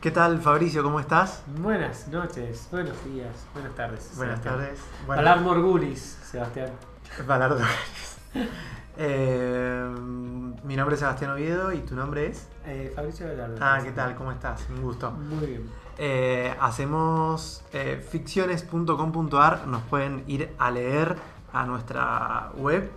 ¿Qué tal, Fabricio? ¿Cómo estás? Buenas noches, buenos días, buenas tardes. Buenas Sebastián. tardes. Bueno, Valar Morgulis, Sebastián. Valar Eh, mi nombre es Sebastián Oviedo y tu nombre es. Eh, Fabricio Velardo. Ah, ¿qué tal? ¿Cómo estás? Un gusto. Muy bien. Eh, hacemos eh, ficciones.com.ar, nos pueden ir a leer a nuestra web.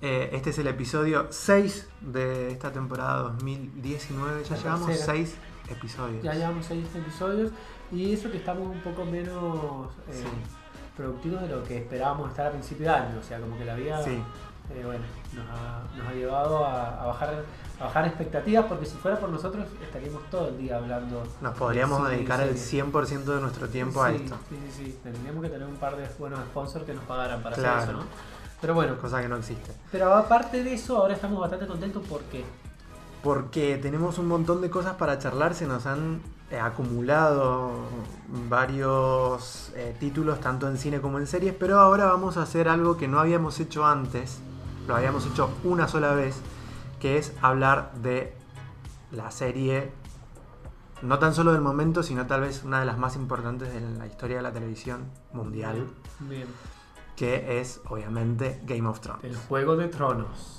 Este es el episodio 6 de esta temporada 2019. Ya La llevamos tercera. 6 episodios. Ya llevamos seis episodios y eso que estamos un poco menos eh, Sí. productivos de lo que esperábamos estar a principio de año. O sea, como que la vida Sí, eh, bueno, nos, ha, nos ha llevado a, a bajar, a bajar expectativas porque si fuera por nosotros estaríamos todo el día hablando. nos podríamos de dedicar el series. 100% de nuestro tiempo a esto. Sí, sí, sí. Tendríamos que tener un par de buenos sponsors que nos pagaran para Claro. hacer eso, ¿no? Pero bueno, Cosa que no existe. pero aparte de eso, ahora estamos bastante contentos porque Porque tenemos un montón de cosas para charlar, se nos han eh, acumulado varios eh, títulos, tanto en cine como en series, pero ahora vamos a hacer algo que no habíamos hecho antes, lo habíamos hecho una sola vez, que es hablar de la serie, no tan solo del momento, sino tal vez una de las más importantes de la historia de la televisión mundial, Bien. que es obviamente Game of Thrones. El Juego de Tronos.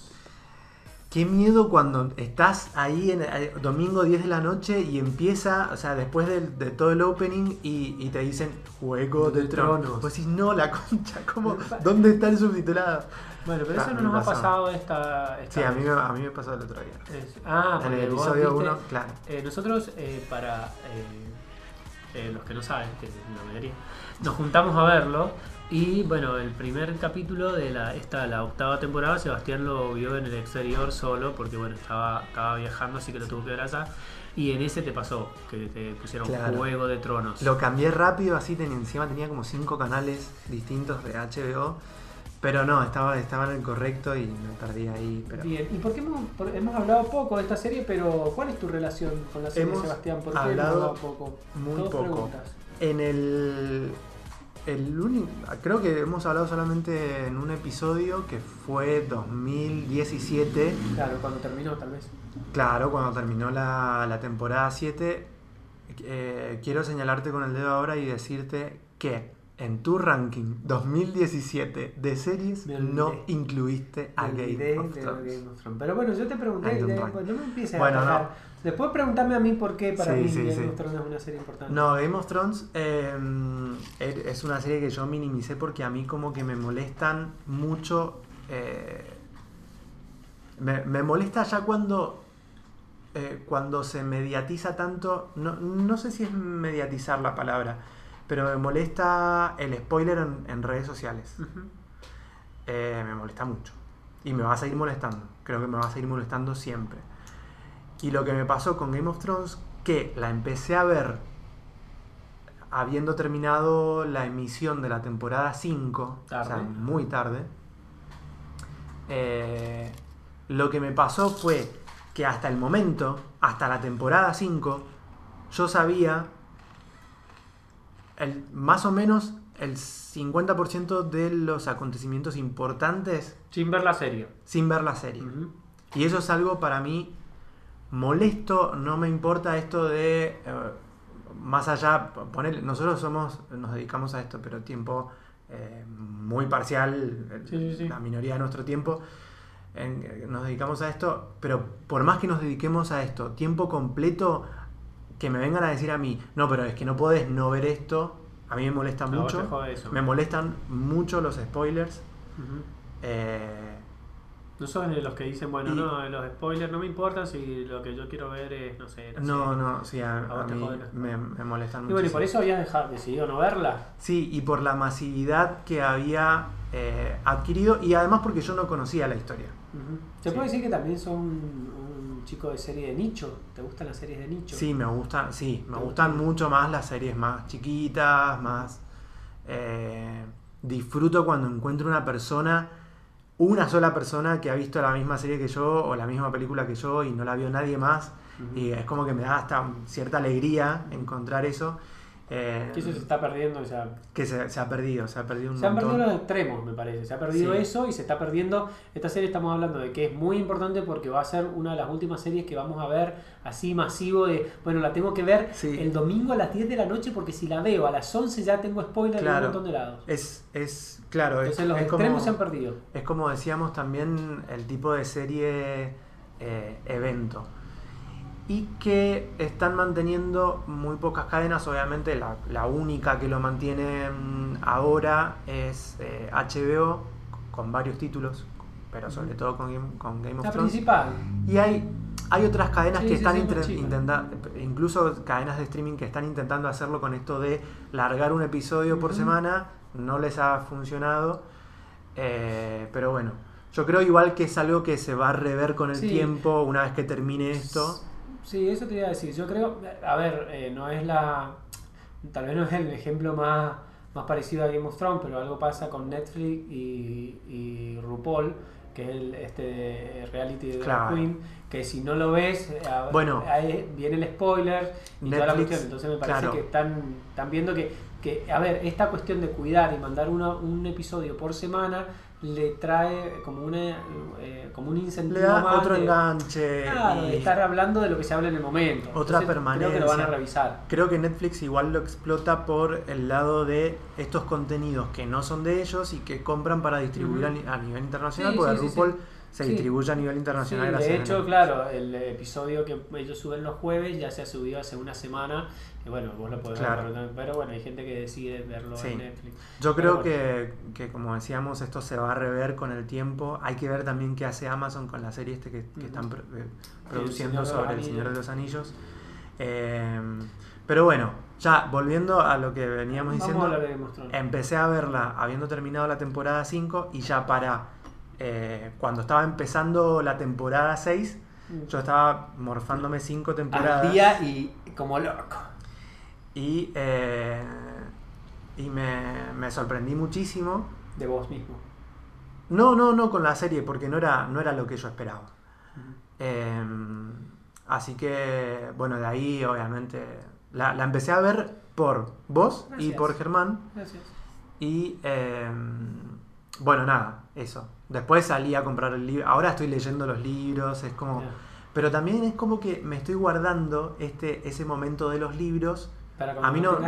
Qué miedo cuando estás ahí en eh, domingo 10 de la noche y empieza, o sea, después de, todo el opening y, y te dicen Juego de, De Tronos. Tronos. Pues decís, no, la concha, ¿cómo? ¿Dónde está el subtitulado? Bueno, pero Ah, eso no nos ha pasado esta, esta Sí, a mí, a mí me pasó el otro día. Es- ah, En el vos episodio viste- 1, claro. eh, nosotros, eh, para eh, eh, los que no saben, que es la mayoría, nos juntamos a verlo. Y bueno, el primer capítulo de la, esta, la octava temporada, Sebastián lo vio en el exterior solo, porque bueno, estaba, estaba viajando, así que lo tuvo que ver allá. Y en ese te pasó, que te pusieron Claro. Juego de Tronos. Lo cambié rápido, así tenía, encima tenía como cinco canales distintos de HBO, pero no, estaba, estaba en el correcto y me perdí ahí. Pero... Bien, ¿y por qué hemos, por- hemos hablado poco de esta serie? Pero ¿cuál es tu relación con la serie, Hemos Sebastián? ¿Por qué hemos hablado hablado poco? muy Todos poco. preguntas. En el. El único, creo que hemos hablado solamente en un episodio que fue 2017, Claro, cuando terminó, tal vez. claro, cuando terminó la, la temporada 7. Eh, quiero señalarte con el dedo ahora y decirte que en tu ranking 2017 de series no incluiste a Game of. Game of Thrones. Pero bueno, yo te pregunté, de- rank. pues no me empieces Bueno, a no. Después preguntarme a mí por qué para Sí, mí sí, Game sí. of Thrones es una serie importante. No, Game of Thrones eh, er- es una serie que yo minimicé porque a mí como que me molestan mucho. eh, me, me molesta ya cuando, eh, cuando se mediatiza tanto. No, no sé si es mediatizar la palabra, pero me molesta el spoiler en, en redes sociales. Eh, me molesta mucho. Y me va a seguir molestando. Creo que me va a seguir molestando siempre. Y lo que me pasó con Game of Thrones, que la empecé a ver habiendo terminado la emisión de la temporada 5, o sea, muy tarde. eh, lo que me pasó fue que hasta el momento, hasta la temporada 5, yo sabía el, más o menos el 50% de los acontecimientos importantes Sin ver la serie. sin ver la serie. Y eso es algo para mí molesto, no me importa esto de eh, más allá, poner, nosotros somos, nos dedicamos a esto, pero tiempo eh, muy parcial, Sí, sí, sí. la minoría de nuestro tiempo, eh, nos dedicamos a esto, pero por más que nos dediquemos a esto, tiempo completo, que me vengan a decir a mí, no, pero es que no podés no ver esto, a mí me molesta mucho, eso. me molestan mucho los spoilers. Eh, No son los que dicen, bueno, Y- no, los spoilers no me importan si lo que yo quiero ver es, no sé, la No, serie. no, sí, a, mí me, me molestan Y mucho. bueno, y por eso habías dejado, decidido no verla. Sí, y por la masividad que había eh, adquirido y además porque yo no conocía la historia. Ujú. Se Sí. puede decir que también son un chico de serie de nicho. ¿Te gustan las series de nicho? Sí, me gustan, sí, me ¿Te gustan gustan? mucho más las series más chiquitas, más... eh, disfruto cuando encuentro una persona, una sola persona que ha visto la misma serie que yo o la misma película que yo y no la vio nadie más. Y es como que me da hasta cierta alegría encontrar eso. Eh, Que eso se está perdiendo. O sea, que se, se ha perdido, se ha perdido un se han perdido los extremos, me parece. Se ha perdido Sí. eso y se está perdiendo. Esta serie estamos hablando de que es muy importante porque va a ser una de las últimas series que vamos a ver así masivo de, bueno, la tengo que ver Sí. el domingo a las 10 de la noche porque si la veo a las 11 ya tengo spoiler Claro. en un montón de lados. Es, es claro, es, Entonces los es extremos como, se han perdido. es como decíamos también el tipo de serie eh, evento. Y que están manteniendo muy pocas cadenas. Obviamente la, la única que lo mantiene mm, ahora es eh, HBO, con varios títulos, pero sobre todo con Game, con Game of La Thrones. principal. Y hay, hay otras cadenas Sí, que sí, están sí, intentando, incluso cadenas de streaming que están intentando hacerlo con esto de largar un episodio por semana. No les ha funcionado. Eh, pero bueno, yo creo igual que es algo que se va a rever con el Sí. tiempo una vez que termine esto. Sí, eso te iba a decir. Yo creo, a ver, eh, no es la. Tal vez no es el ejemplo más, más parecido a Game of Thrones, pero algo pasa con Netflix y, y RuPaul, que es el, este reality de Drag Claro. Queen, que si no lo ves, eh, Bueno. viene el spoiler y toda la Netflix, cuestión. Entonces me parece claro. que están, están viendo que, que, a ver, esta cuestión de cuidar y mandar una- un episodio por semana le trae como una eh, como un incentivo Le da más otro de- enganche. Claro, y de estar hablando de lo que se habla en el momento. Otra Entonces, Creo que lo van a permanencia. revisar. Creo que Netflix igual lo explota por el lado de estos contenidos que no son de ellos y que compran para distribuir a nivel internacional, Sí, porque sí, sí, RuPaul sí. Se Sí. distribuye a nivel Sí, internacional gracias de hecho, claro, el episodio que ellos suben los jueves ya se ha subido hace una semana. Que bueno, vos lo podés Claro. ver, pero- pero bueno, hay gente que decide verlo Sí. en Netflix. Yo creo bueno. que, que, como decíamos, esto se va a rever con el tiempo. Hay que ver también qué hace Amazon con la serie este que, están pro- eh, produciendo sobre El. Señor de los Anillos. Eh, pero bueno, ya volviendo a lo que veníamos Vamos diciendo, a empecé a verla habiendo terminado la temporada 5 y ya para eh, cuando estaba empezando la temporada 6, yo estaba morfándome 5 temporadas. Al día y como loco. Y, eh, y me, me sorprendí muchísimo. De vos mismo. No, no, no con la serie, porque no era, no era lo que yo esperaba. Ujú. Eh, así que, bueno, de ahí obviamente la, la empecé a ver por vos y por Germán. Gracias. Y bueno, nada, eso. Después salí a comprar el libro. Ahora estoy leyendo los libros, es como... Pero también es como que me estoy guardando este, ese momento de los libros. Para A mí, no, no-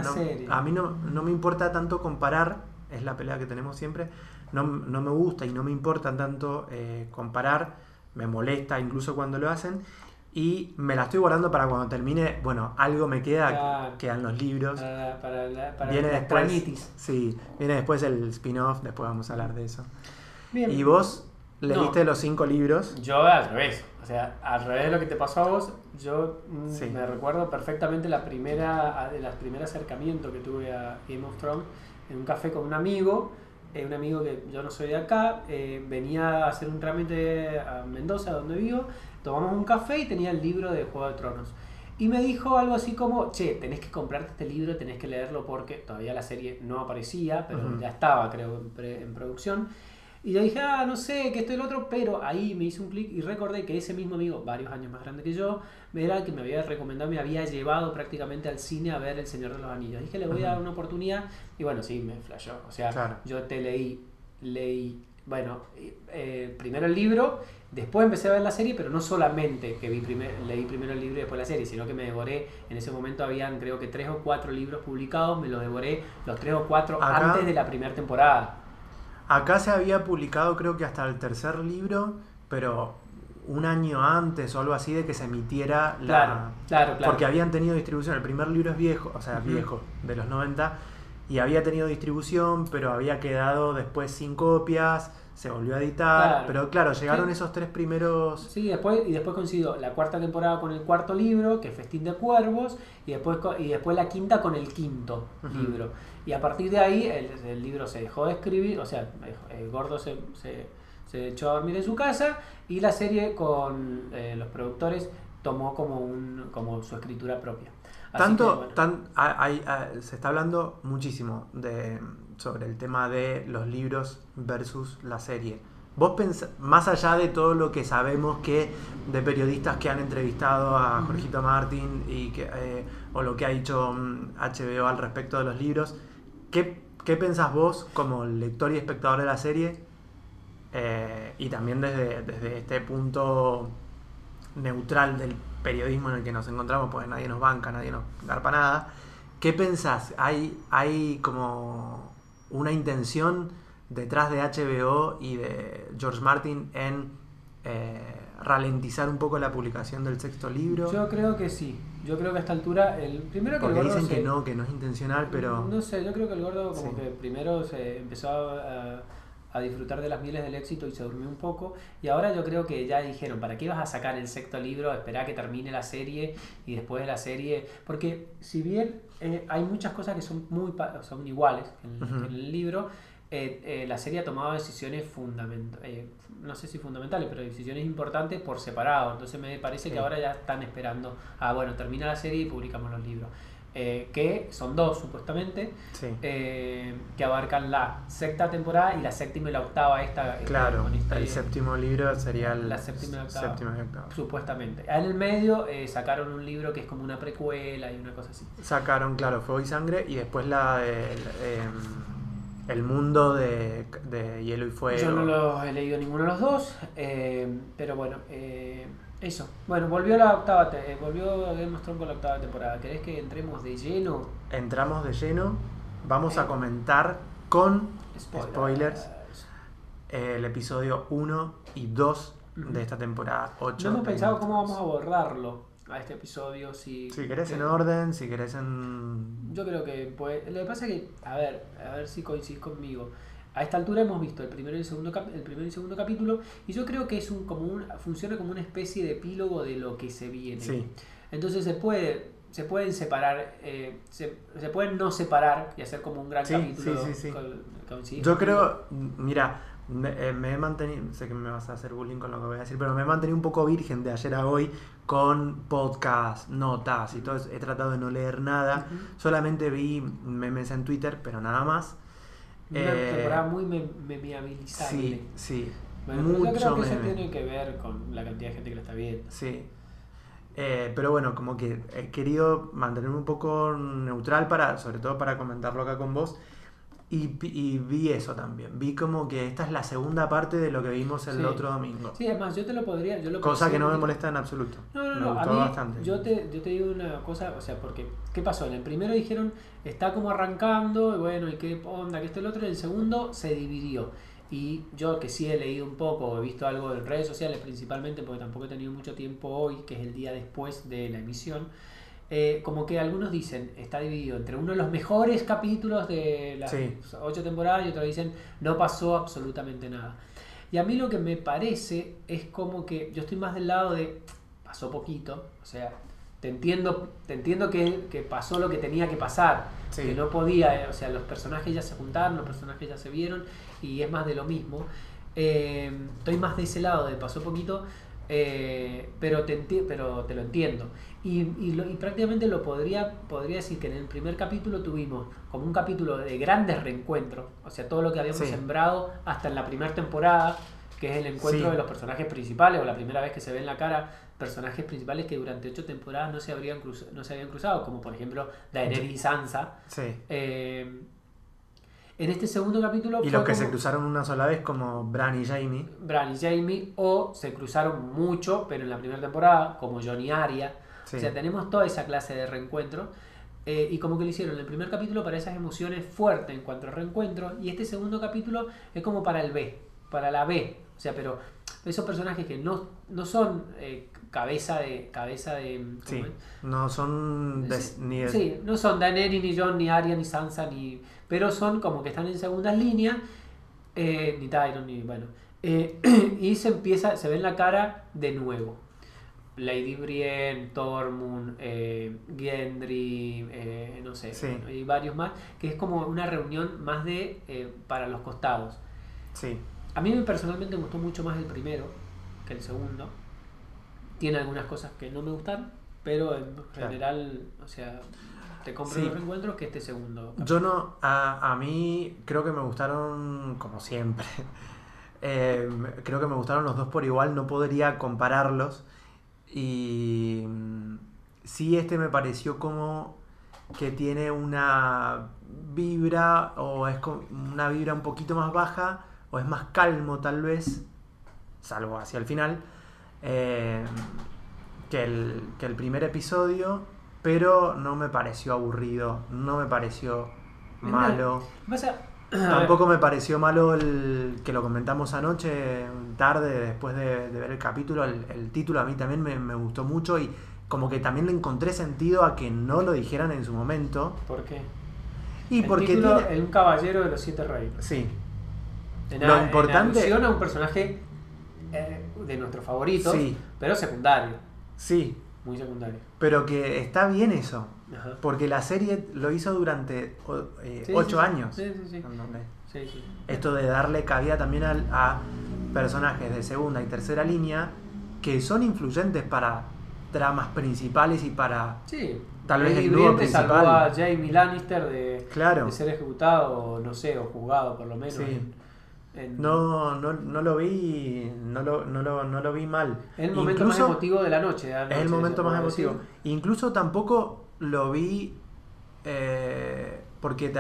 a mí no, no me importa tanto comparar, es la pelea que tenemos siempre. No, no me gusta y no me importa tanto eh, comparar, me molesta incluso cuando lo hacen. Y me la estoy guardando para cuando termine, bueno, algo me queda, quedan los libros. Para, para, la, para viene la después. extrañitis. Sí, viene después el spin-off, después vamos a hablar de eso. Bien. Y vos leíste No. los cinco libros. Yo al revés, o sea, al revés de lo que te pasó a vos, yo mm, Sí. me recuerdo perfectamente la primera, las primer acercamiento que tuve a Game of Thrones en un café con un amigo, eh, un amigo que yo no soy de acá, eh, venía a hacer un trámite a Mendoza, donde vivo, tomamos un café y tenía el libro de Juego de Tronos. Y me dijo algo así como, che, tenés que comprarte este libro, tenés que leerlo porque todavía la serie no aparecía, pero ya estaba, creo, en, pre- en producción. Y yo dije, ah, no sé, que esto y el otro, pero ahí me hizo un clic y recordé que ese mismo amigo, varios años más grande que yo, era el que me había recomendado, me había llevado prácticamente al cine a ver El Señor de los Anillos. Dije, le voy a dar una oportunidad y bueno, sí, me flashó. O sea, Claro. yo te leí, leí, bueno, eh, primero el libro, después empecé a ver la serie, pero no solamente que vi primer, leí primero el libro y después la serie, sino que me devoré, en ese momento habían creo que tres o cuatro libros publicados, me los devoré los tres o cuatro Acá- antes de la primera temporada. Acá se había publicado creo que hasta el tercer libro, pero un año antes o algo así de que se emitiera la... Claro, claro, claro. Porque habían tenido distribución. El primer libro es viejo, o sea, viejo, de los 90, y había tenido distribución, pero había quedado después sin copias, se volvió a editar. Claro. Pero claro, llegaron Sí. esos tres primeros. Sí, después, y después coincidió la cuarta temporada con el cuarto libro, que es Festín de Cuervos, y después, y después la quinta con el quinto libro. Y a partir de ahí el, el libro se dejó de escribir, o sea, el gordo se, se, se echó a dormir en su casa, y la serie con eh, los productores tomó como, un, como su escritura propia. Tanto, bueno. tan, hay- hay- se está hablando muchísimo de, sobre el tema de los libros versus la serie. Vos pensás, más allá de todo lo que sabemos que de periodistas que han entrevistado a Jorgito Martín y que, eh, o lo que ha dicho mm, HBO al respecto de los libros, ¿qué, qué pensás vos como lector y espectador de la serie? Eh, y también desde, desde este punto neutral del periodismo en el que nos encontramos, porque nadie nos banca, nadie nos garpa nada. ¿Qué pensás? ¿Hay, hay como una intención detrás de HBO y de George Martin en eh, ralentizar un poco la publicación del sexto libro? Yo creo que sí. Yo creo que a esta altura, el primero que Porque el gordo dicen se- que no, que no es intencional, pero... No sé, yo creo que el gordo como Sí. que primero se empezó a, a disfrutar de las mieles del éxito y se durmió un poco. Y ahora yo creo que ya dijeron, ¿para qué vas a sacar el sexto libro? Esperá que termine la serie y después de la serie... Porque si bien eh, hay muchas cosas que son muy son iguales en, el libro, eh, eh, la serie ha tomado decisiones fundamentales, no sé si fundamentales, pero decisiones importantes por separado. Entonces me parece Sí. que ahora ya están esperando, ah, bueno, termina la serie y publicamos los libros. Eh, que son dos supuestamente, Sí. eh, que abarcan la sexta temporada y la séptima y la octava esta. esta- Claro, esta- el séptimo libro sería el La séptima y octava. y octavo. Supuestamente. En el medio eh, sacaron un libro que es como una precuela y una cosa así. Sacaron, claro, Fuego y Sangre y después la del, em, el mundo de, de Hielo y Fuego. Yo no los he leído ninguno de los dos, pero bueno, eso. Bueno, volvió la octava, te- eh, volvió Game of Thrones con la octava temporada. ¿Querés que entremos de lleno? Entramos de lleno, vamos a Eh. comentar con Spoilers. spoilers eh, el episodio 1 y 2 Ujú. de esta temporada 8. No hemos pensado cómo vamos a abordarlo a este episodio. Si, Si querés en orden, si querés en... Yo creo que pues, lo que pasa es que, a ver, a ver si coincidís conmigo. A esta altura hemos visto el primero y el segundo cap- el primero y segundo capítulo y yo creo que es un como un funciona como una especie de epílogo de lo que se viene. Sí, Entonces se puede se pueden separar eh, se, se pueden no separar y hacer como un gran Sí, capítulo. sí, sí, sí. co- coincidís yo creo, mira, me, eh, me he mantenido, sé que me vas a hacer bullying con lo que voy a decir, pero me he mantenido un poco virgen de ayer a hoy con podcast, notas y todo eso. He tratado de no leer nada, Ujú. solamente vi memes en Twitter, pero nada más. Una Eh, temporada muy memeabilizable. Sí, sí. Bueno, pero yo mucho creo que eso tiene que ver con la cantidad de gente que lo está viendo. Sí. Eh, pero bueno, como que he querido mantenerme un poco neutral para, sobre todo para comentarlo acá con vos. Y, vi eso también. Vi como que esta es la segunda parte de lo que vimos el Sí. otro domingo. Sí, además yo te lo podría, yo lo Cosa que no me molesta en absoluto. No, no, me no, a gustó mí, bastante. Yo te, yo te digo una cosa, o sea, porque, ¿qué pasó? En el primero dijeron, está como arrancando, y bueno, y qué onda, que esto y lo otro, en el segundo se dividió. Y yo que sí he leído un poco, he visto algo en redes sociales principalmente, porque tampoco he tenido mucho tiempo hoy, que es el día después de la emisión, eh, como que algunos dicen, está dividido entre uno de los mejores capítulos de las Sí. ocho temporadas y otros dicen, no pasó absolutamente nada. Y a mí lo que me parece es como que yo estoy más del lado de, pasó poquito, o sea, te entiendo, te entiendo que, que pasó lo que tenía que pasar, Sí. que no podía, eh, o sea, los personajes ya se juntaron, los personajes ya se vieron y es más de lo mismo. Eh, estoy más de ese lado de pasó poquito, pero, te pero te lo entiendo. Y, y lo- y prácticamente lo podría, podría decir que en el primer capítulo tuvimos como un capítulo de grandes reencuentros, o sea, todo lo que habíamos Sí. sembrado hasta en la primera temporada, que es el encuentro Sí. de los personajes principales, o la primera vez que se ve en la cara personajes principales que durante ocho temporadas no se, habrían cruz- no se habían cruzado, como por ejemplo Daenerys y Sansa. Sí. Eh, en este segundo capítulo Y los que se cruzaron una sola vez, como Bran y Jamie. Bran y Jamie, o se cruzaron mucho, pero en la primera temporada, como John y Arya. Sí. O sea, tenemos toda esa clase de reencuentro. eh, y como que lo hicieron en el primer capítulo para esas emociones fuertes en cuanto a reencuentro. Y este segundo capítulo es como para el B, para la B. O sea, pero esos personajes que no, no son eh, cabeza de. cabeza de. ¿cómo Sí. No son de- Sí, ni sí, no son Daenerys, ni Jon, ni Arya, ni Sansa, ni. Pero son como que están en segundas líneas. eh, ni Tyrion, ni. Bueno. eh, y se empieza, se ve en la cara de nuevo. Lady Brienne, Tormund, eh, Gendry, eh, no sé, Sí. bueno, y varios más, que es como una reunión más de eh, para los costados. Sí. A mí personalmente me gustó mucho más el primero que el segundo. Tiene algunas cosas que no me gustaron, pero en Claro. general, o sea, te compro Sí. los reencuentros que este segundo. Yo no, a, a mí creo que me gustaron, como siempre, Eh, creo que me gustaron los dos por igual, no podría compararlos. Y mm, sí, este me pareció como que tiene una vibra o es una vibra un poquito más baja o es más calmo tal vez, salvo hacia el final, eh, que, el, que el primer episodio, pero no me pareció aburrido, no me pareció malo. Tampoco me pareció malo el que lo comentamos anoche, tarde, después de, de ver el capítulo. El, el título a mí también me, me gustó mucho y como que también le encontré sentido a que no lo dijeran en su momento. ¿Por qué? Y El porque título, tiene- Un caballero de los siete reinos. Sí, En Lo en importante- alusión a un personaje eh, de nuestro favorito, Sí. pero secundario. sí, Muy secundario. pero que está bien eso. Ajá. Porque la serie lo hizo durante eh, Sí, ocho sí, años. Sí, sí, sí. En donde Sí, sí. Esto de darle cabida también al- a, personajes de segunda y tercera línea que son influyentes para tramas principales y para... Sí. Tal vez el nudo Brienne salvó principal. a Jamie Lannister de, Claro. de ser ejecutado, no sé, o juzgado por lo menos. Sí. en- en- No, no, no lo vi, no lo, no lo, no lo vi mal. Es el momento Incluso- más emotivo de la noche. de la Es el momento más emotivo. decir. Incluso tampoco lo vi eh, porque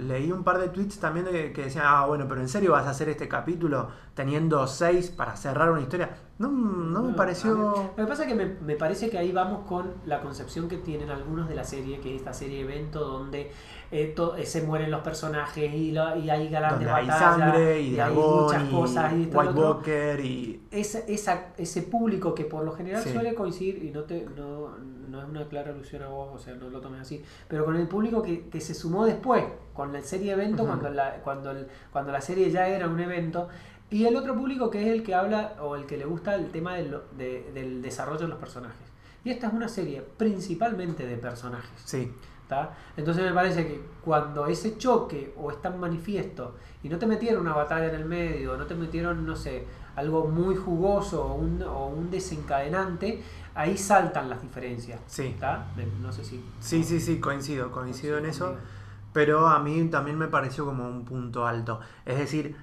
leí un par de tweets también de- que decían, ah, bueno, pero en serio vas a hacer este capítulo teniendo seis para cerrar una historia. No, no me pareció... Lo que pasa es que me, me parece que ahí vamos con la concepción que tienen algunos de la serie, que es esta serie evento donde eh, to- eh, se mueren los personajes y, la- y hay grandes donde hay batallas sangre y hay dragón muchas y cosas y y lo White. Walker y... Esa- esa- ese público que por lo general Sí. suele coincidir, y no, te, no, no es una clara alusión a vos, o sea, no lo tomes así, pero con el público que, que se sumó después, con la serie evento, Ujú. cuando, la, cuando, el- cuando la serie ya era un evento, y el otro público que es el que habla o el que le gusta el tema del, de- del desarrollo de los personajes. Y esta es una serie principalmente de personajes. Sí, ¿tá? Entonces me parece que cuando ese choque o es tan manifiesto y no te metieron una batalla en el medio, no te metieron, no sé, algo muy jugoso o un, o un desencadenante, ahí saltan las diferencias. sí. ¿tá? Me- No sé si... Sí, sí, sí, coincido, coincido en eso. conmigo. Pero a mí también me pareció como un punto alto. Es decir,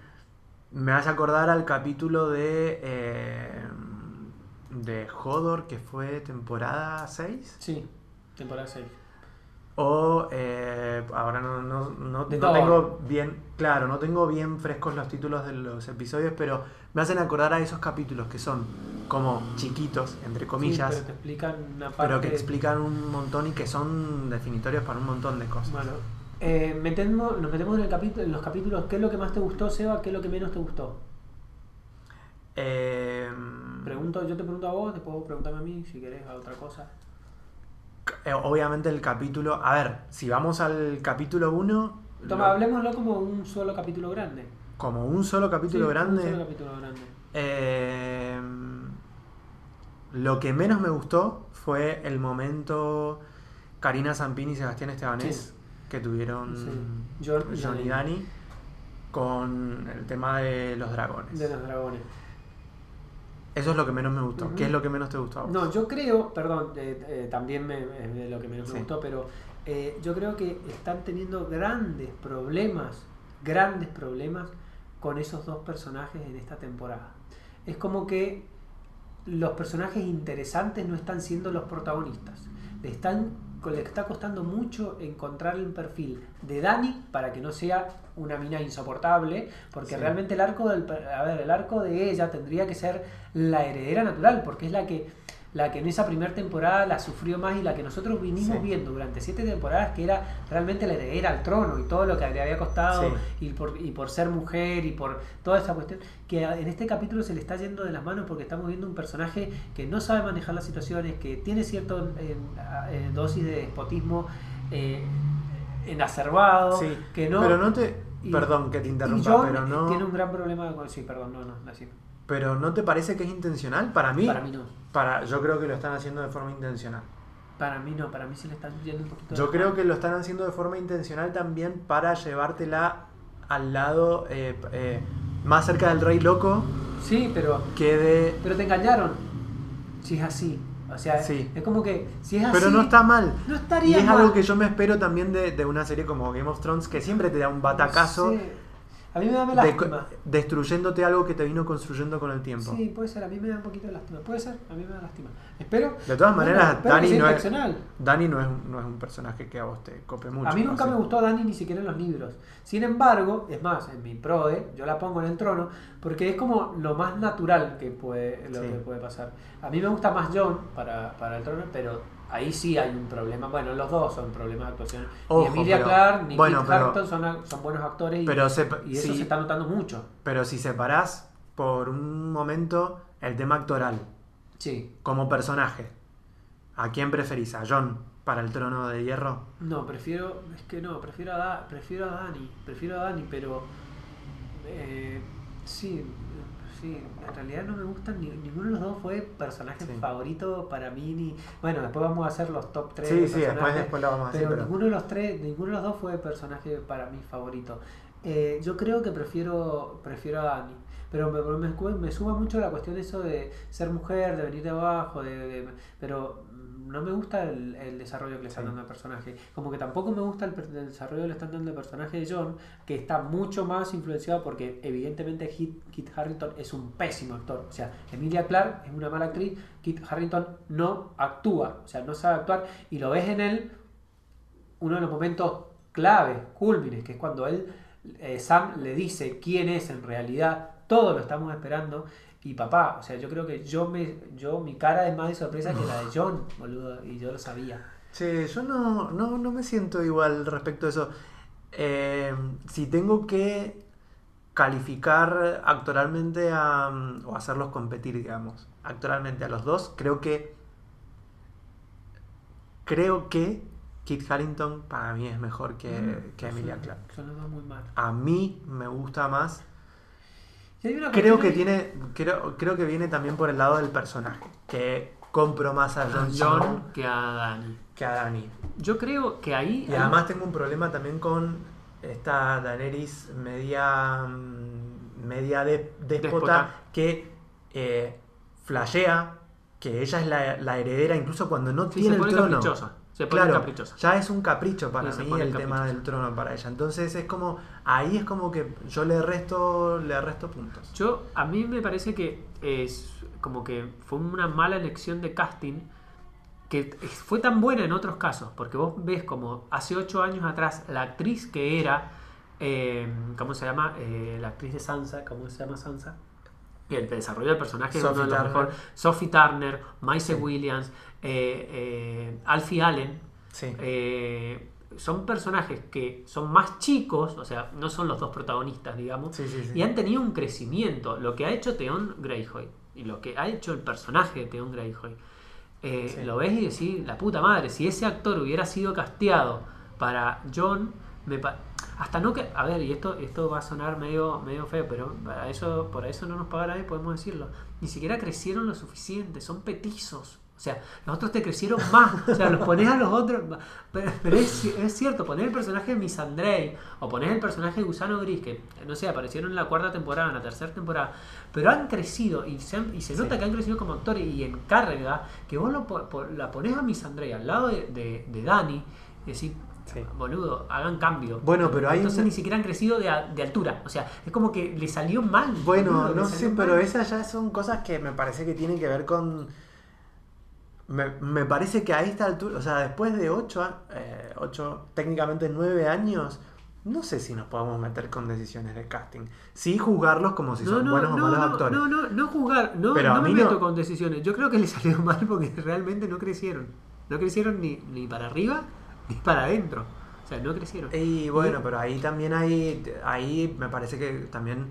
me hace acordar al capítulo de, eh, de Hodor, que fue temporada 6. Sí, temporada 6. O eh, ahora no, no, no, no tengo bien, claro, no tengo bien frescos los títulos de los episodios, pero me hacen acordar a esos capítulos que son como chiquitos, entre comillas, pero te explican una parte... pero que explican un montón y que son definitorios para un montón de cosas. Bueno, eh, metemos- nos metemos en, el capítulo, en los capítulos. ¿Qué es lo que más te gustó, Seba? ¿Qué es lo que menos te gustó? Eh, Pregunto, yo te pregunto a vos, después vos preguntame a mí si querés a otra cosa. eh, obviamente el capítulo, a ver, si vamos al capítulo 1, Toma, hablemoslo como un solo capítulo grande. como un solo capítulo Sí, grande, Un solo capítulo grande. eh, lo que menos me gustó fue el momento Karina Zampini y Sebastián Estebanés Sí. que tuvieron Sí. John- John y Dani. Con el tema de los dragones. De los dragones. Eso es lo que menos me gustó. ¿Qué es lo que menos te gustó? a vos? No, yo creo, perdón, eh, eh, también me, es de lo que menos Sí. me gustó, pero eh, yo creo que están teniendo grandes problemas, grandes problemas con esos dos personajes en esta temporada. Es como que los personajes interesantes no están siendo los protagonistas. Le, están, le está costando mucho encontrar el perfil de Dani para que no sea una mina insoportable, porque Sí. realmente el arco del per- a ver, el arco de ella tendría que ser la heredera natural, porque es la que la que en esa primera temporada la sufrió más y la que nosotros vinimos Sí. viendo durante siete temporadas que era realmente la heredera al trono y todo lo que le había costado Sí. y, por, y por ser mujer y por toda esa cuestión que en este capítulo se le está yendo de las manos porque estamos viendo un personaje que no sabe manejar las situaciones, que tiene cierta dosis de despotismo eh, enacerbado, Sí, que no... pero no te... y- perdón que te interrumpa, pero no... tiene un gran problema con... Sí, perdón, no, no, así. Pero ¿no te parece que es intencional? Para mí, Para mí no. para, yo creo que lo están haciendo de forma intencional. Para mí no, para mí se le están yendo un poquito Yo creo que lo están haciendo de forma intencional también para llevártela al lado eh, eh, más cerca del rey loco Sí, pero, que de... pero te engañaron. Si es así. O sea, Sí. es como que si es así... Pero no está mal. No Y estaría es mal. algo que yo me espero también de, de una serie como Game of Thrones, que siempre te da un batacazo. A mí me da de- lástima. destruyéndote algo que te vino construyendo con el tiempo. Sí, puede ser, a mí me da un poquito de lástima. Puede ser, a mí me da lástima. Espero. De todas maneras, Dani no es. Dani no es, un- no es un personaje que a vos te cope mucho. A mí nunca me gustó Dani ni siquiera en los libros. Sin embargo, es más, en mi prode, yo la pongo en el trono porque es como lo más natural que puede, lo Sí. que puede pasar. A mí me gusta más John para, para el trono, pero ahí sí hay un problema. Bueno, los dos son problemas de actuación. Ojo, ni Emilia pero- Clarke ni bueno, Kit pero- son, son buenos actores y, Pero, y eso sí, se está notando mucho. pero si separás por un momento el tema actoral Sí. como personaje, ¿a quién preferís? ¿A John para el trono de hierro? No, prefiero, es que no, prefiero a, Da- prefiero a Dani, prefiero a Dani, pero eh, sí, sí, en realidad no me gustan, ni- ninguno de los dos fue personaje Sí. favorito para mí, ni, bueno, después vamos a hacer los top 3 Sí, sí, después, después lo vamos a hacer. pero, ninguno de los tres, ninguno de los dos fue personaje para mí favorito. Eh, yo creo que prefiero, prefiero a Dani. Pero me, me, me suma mucho la cuestión eso de ser mujer, de venir de abajo, de, de- pero no me gusta el, el desarrollo que le están Sí. dando al personaje. Como que tampoco me gusta el, desarrollo que le están dando al personaje de John, que está mucho más influenciado porque evidentemente Kit, Kit Harrington es un pésimo actor. O sea, Emilia Clarke es una mala actriz, Kit Harrington no actúa, o sea, no sabe actuar y lo ves en él uno de los momentos clave, cúlmines, que es cuando él, eh, Sam le dice quién es en realidad, todos lo estamos esperando, y papá, o sea, yo creo que yo me, yo, mi cara es más de sorpresa que la de John, boludo, y yo lo sabía. Sí, yo no, no, no me siento igual respecto a eso. Eh, si tengo que calificar actoralmente a, o hacerlos competir, digamos, actoralmente a los dos, creo que creo que Kit Harington para mí es mejor que, Mm, que Emilia Clarke. Son los dos muy mal. A mí me gusta más. Y hay una Creo que tiene, creo, creo que viene también por el lado del personaje, que compro más a a Jon John que a Dani. que a Dani. Yo creo que ahí... Y además tengo un problema también con esta Daenerys media mm, media de, déspota, que eh, flashea que ella es la, la heredera incluso cuando no Sí, tiene se el pone trono. caprichosa. Se pone Claro, caprichosa. ya es un capricho para Sí, mí el tema del trono para ella. Entonces es como ahí es como que yo le resto le resto puntos. Yo, a mí me parece que es como que fue una mala elección de casting que fue tan buena en otros casos, porque vos ves como hace ocho años atrás la actriz que era, eh, ¿cómo se llama? Eh, la actriz de Sansa, ¿cómo se llama Sansa? El desarrollo del personaje es uno de los mejores. Sophie Turner, Maisie Sí. Williams, eh, eh, Alfie Allen, Sí. eh, son personajes que son más chicos, o sea, no son los dos protagonistas, digamos, Sí, y han tenido un crecimiento. Lo que ha hecho Theon Greyjoy y lo que ha hecho el personaje de Theon Greyjoy, lo ves y decís, la puta madre, si ese actor hubiera sido casteado para John, me hasta no que, a ver, y esto, esto va a sonar medio, medio feo, pero para eso, por eso no nos paga nadie, podemos decirlo. Ni siquiera crecieron lo suficiente, son petizos. O sea, los otros te crecieron más. O sea, los pones a los otros. Pero, pero es, es cierto, poner el personaje de Missandei o poner el personaje de Gusano Gris, que no sé, aparecieron en la cuarta temporada, en la tercera temporada, pero han crecido y se, han- y se Sí. nota que han crecido como actores y en carga, que vos lo, la pones a Missandei al lado de, de, de Dani y decís, Sí. boludo, hagan cambio. Bueno, pero hay Entonces un- ni siquiera han crecido de, a- de altura. O sea, es como que le salió mal. Bueno, boludo, no sé, mal. pero esas ya son cosas que me parece que tienen que ver con... Me, me parece que a esta altura, o sea, después de 8, ocho, técnicamente 9 años, no sé si nos podemos meter con decisiones de casting. Sí juzgarlos como si son buenos o malos no, actores. No, no, no jugar, no, Pero a no me no- meto con decisiones. Yo creo que le salió mal porque realmente no crecieron. No crecieron ni, ni para arriba para adentro. O sea, no crecieron. Y bueno, pero ahí también hay, ahí me parece que también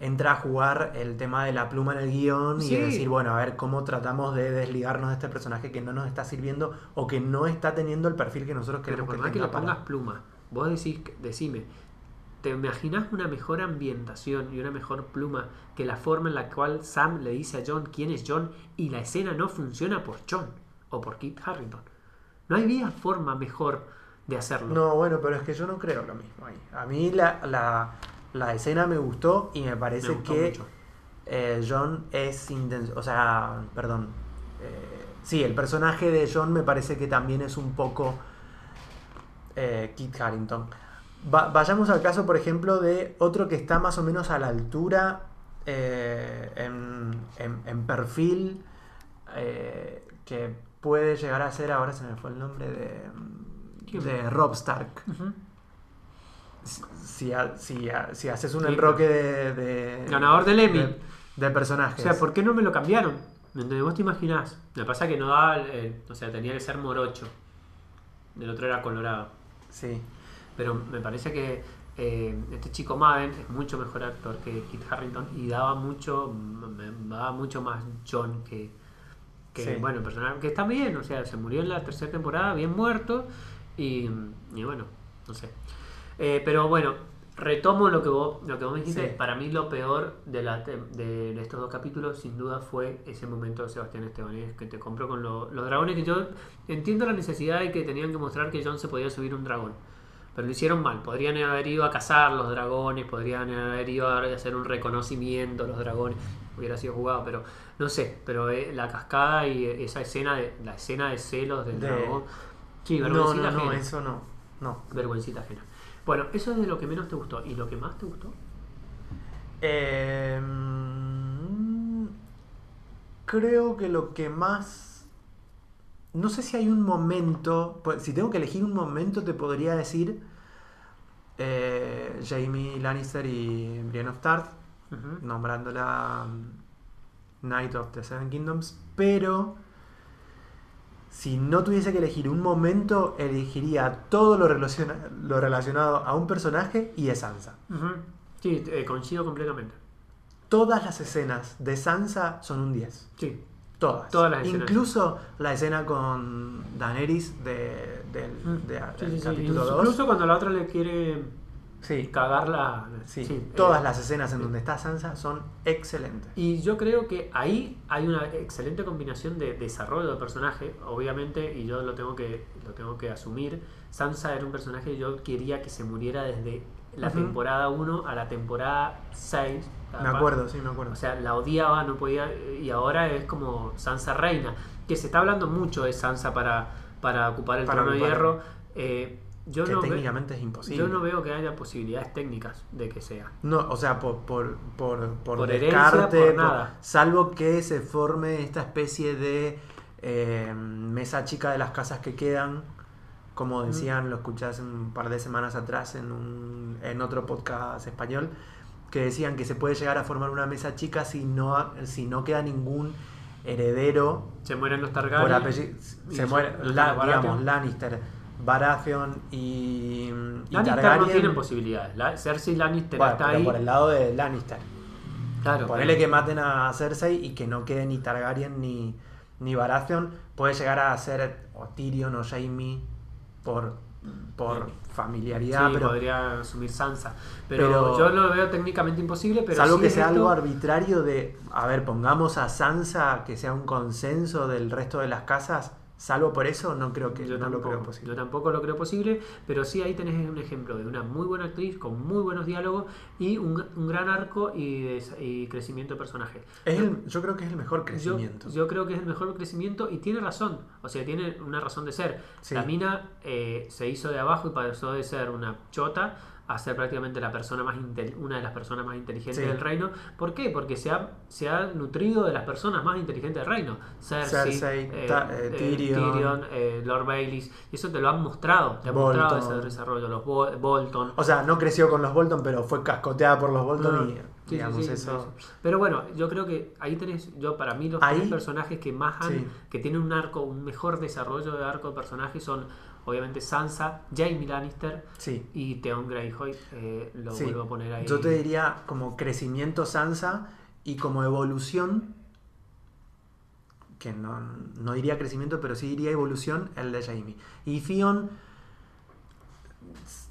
entra a jugar el tema de la pluma en el guion y decir, bueno, a ver cómo tratamos de desligarnos de este personaje que no nos está sirviendo o que no está teniendo el perfil que nosotros Pero queremos por que más que le para- pongas pluma, vos decís, decime, ¿te imaginas una mejor ambientación y una mejor pluma que la forma en la cual Sam le dice a John quién es John y la escena no funciona por John o por Kit Harrington? No había forma mejor de hacerlo. No, bueno, pero es que yo no creo lo mismo ahí. A mí la, la, la escena me gustó y me parece Me que eh, John es inten- o sea, perdón. eh, sí, el personaje de John me parece que también es un poco eh, Kit Harrington. Va- vayamos al caso, por ejemplo, de otro que está más o menos a la altura en, en- en perfil, que puede llegar a ser, ahora se me fue el nombre de, de Rob Stark. Si, ha- si, ha- si haces un enroque de, de- Ganador del Emmy. de, de O personajes. sea, ¿por qué no me lo cambiaron? ¿Me? ¿Vos te imaginás? Me pasa que no daba, eh, o sea, tenía que ser morocho. El otro era colorado. Sí. Pero me parece que eh, este chico Madden es mucho mejor actor que Kit Harrington y daba mucho, daba mucho más John que, que Sí. bueno, el personaje que está bien, o sea, se murió en la tercera temporada, bien muerto y, y bueno, no sé. Eh, pero bueno, retomo lo que vos, lo que vos me dijiste. Sí. Para mí lo peor de, la, de, de estos dos capítulos, sin duda, fue ese momento de Sebastián Estebanés que te compró con lo- los dragones. Que yo entiendo la necesidad de que tenían que mostrar que John se podía subir un dragón. Pero lo hicieron mal. Podrían haber ido a cazar los dragones, podrían haber ido a hacer un reconocimiento a los dragones. Hubiera sido jugado, pero no sé. Pero eh, la cascada y esa escena de la escena de celos del De- dragón. Sí, No, vergüencita no, no, ajena. eso no. No. Vergüencita ajena. Bueno, eso es de lo que menos te gustó. ¿Y lo que más te gustó? Eh, mm, creo que lo que más... No sé si hay un momento, pues, si tengo que elegir un momento te podría decir eh, Jamie Lannister y Brienne of Tarth, Nombrándola mm, Knight of the Seven Kingdoms, pero si no tuviese que elegir un momento, elegiría todo lo, relaciona- lo relacionado a un personaje y es Sansa. Sí, eh, coincido completamente. Todas las escenas de Sansa son un 10. Sí. Todas. Todas las escenas. Incluso la escena con Daenerys de, del, Mm. de- Sí, sí. capítulo 2. Incluso cuando la otra le quiere Sí, cagar la... sí. sí, Todas eh, las escenas en donde está Sansa son excelentes. Y yo creo que ahí hay una excelente combinación de desarrollo de personaje, obviamente, y yo lo tengo que, lo tengo que asumir. Sansa era un personaje que yo quería que se muriera desde la temporada 1 a la temporada 6. Me acuerdo, sí, me acuerdo. O sea, la odiaba, no podía. Y ahora es como Sansa Reina. Que se está hablando mucho de Sansa para, para ocupar el Para trono de hierro. Eh, yo, que no ve- técnicamente es imposible. yo no veo que haya posibilidades técnicas de que sea. No, o sea, por, por, por, por Por herencia, descarte, por por- nada. salvo que se forme esta especie de eh, mesa chica de las casas que quedan, como decían, lo escuché hace un par de semanas atrás en, un, en otro podcast español, que decían que se puede llegar a formar una mesa chica si no, si no queda ningún heredero Se mueren los Targaryen. Se muere, la- digamos, Lannister, Baratheon y, y Lannister no Targaryen. tienen posibilidades. La- Cersei Lannister Bueno, está ahí. por el lado de Lannister. Claro, Ponele pero- que maten a Cersei y que no quede ni Targaryen ni, ni Baratheon. Puede llegar a ser o Tyrion o Jaime por, por Sí. familiaridad, Sí, pero podría asumir Sansa. Pero, pero- yo lo veo técnicamente imposible. Pero salvo sí que sea esto- algo arbitrario de, a ver, pongamos a Sansa que sea un consenso del resto de las casas, salvo por eso, no creo que Yo no lo tampoco, creo posible. yo tampoco lo creo posible, pero sí ahí tenés un ejemplo de una muy buena actriz con muy buenos diálogos y un, un gran arco y, des- y crecimiento de personaje. Es Yo- el- yo creo que es el mejor yo, crecimiento. yo creo que es el mejor crecimiento y tiene razón, o sea, tiene una razón de ser. Sí. La mina eh, se hizo de abajo y pasó de ser una chota a ser prácticamente la persona más una de las personas más inteligentes Sí. del reino. ¿Por qué? Porque se ha, se ha nutrido de las personas más inteligentes del reino. Cersei, Cersei, eh, eh, eh, Tyrion. eh, Lord Baileys. Y eso te lo han mostrado. Te han Bolton. mostrado ese desarrollo. Los Bo- Bolton. O sea, no creció con los Bolton, pero fue cascoteada por los Bolton y sí, sí, digamos sí, eso. Pero bueno, yo creo que ahí tenés, yo para mí los Ahí- tres personajes que más han, que tienen un arco, un mejor desarrollo de arco de personaje son obviamente Sansa, Jaime Lannister Sí. y Theon Greyjoy. eh, lo Sí. vuelvo a poner ahí. Yo te diría como crecimiento Sansa y como evolución, que no, no diría crecimiento, pero sí diría evolución, el de Jamie. Y Theon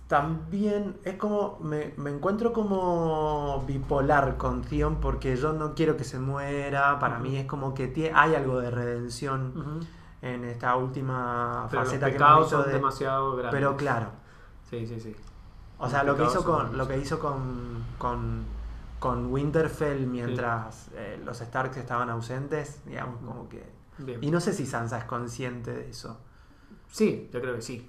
también es como, me, me encuentro como bipolar con Theon porque yo no quiero que se muera, para mí es como que hay algo de redención Ujú. En esta última Pero los faceta que hemos son de- demasiado grandes. Pero claro, Sí, sí, sí. o sea, lo que hizo con lo que hizo con, con, con Winterfell mientras eh, los Starks estaban ausentes, digamos, como que. Bien. Y no sé si Sansa es consciente de eso. Sí, yo creo que sí.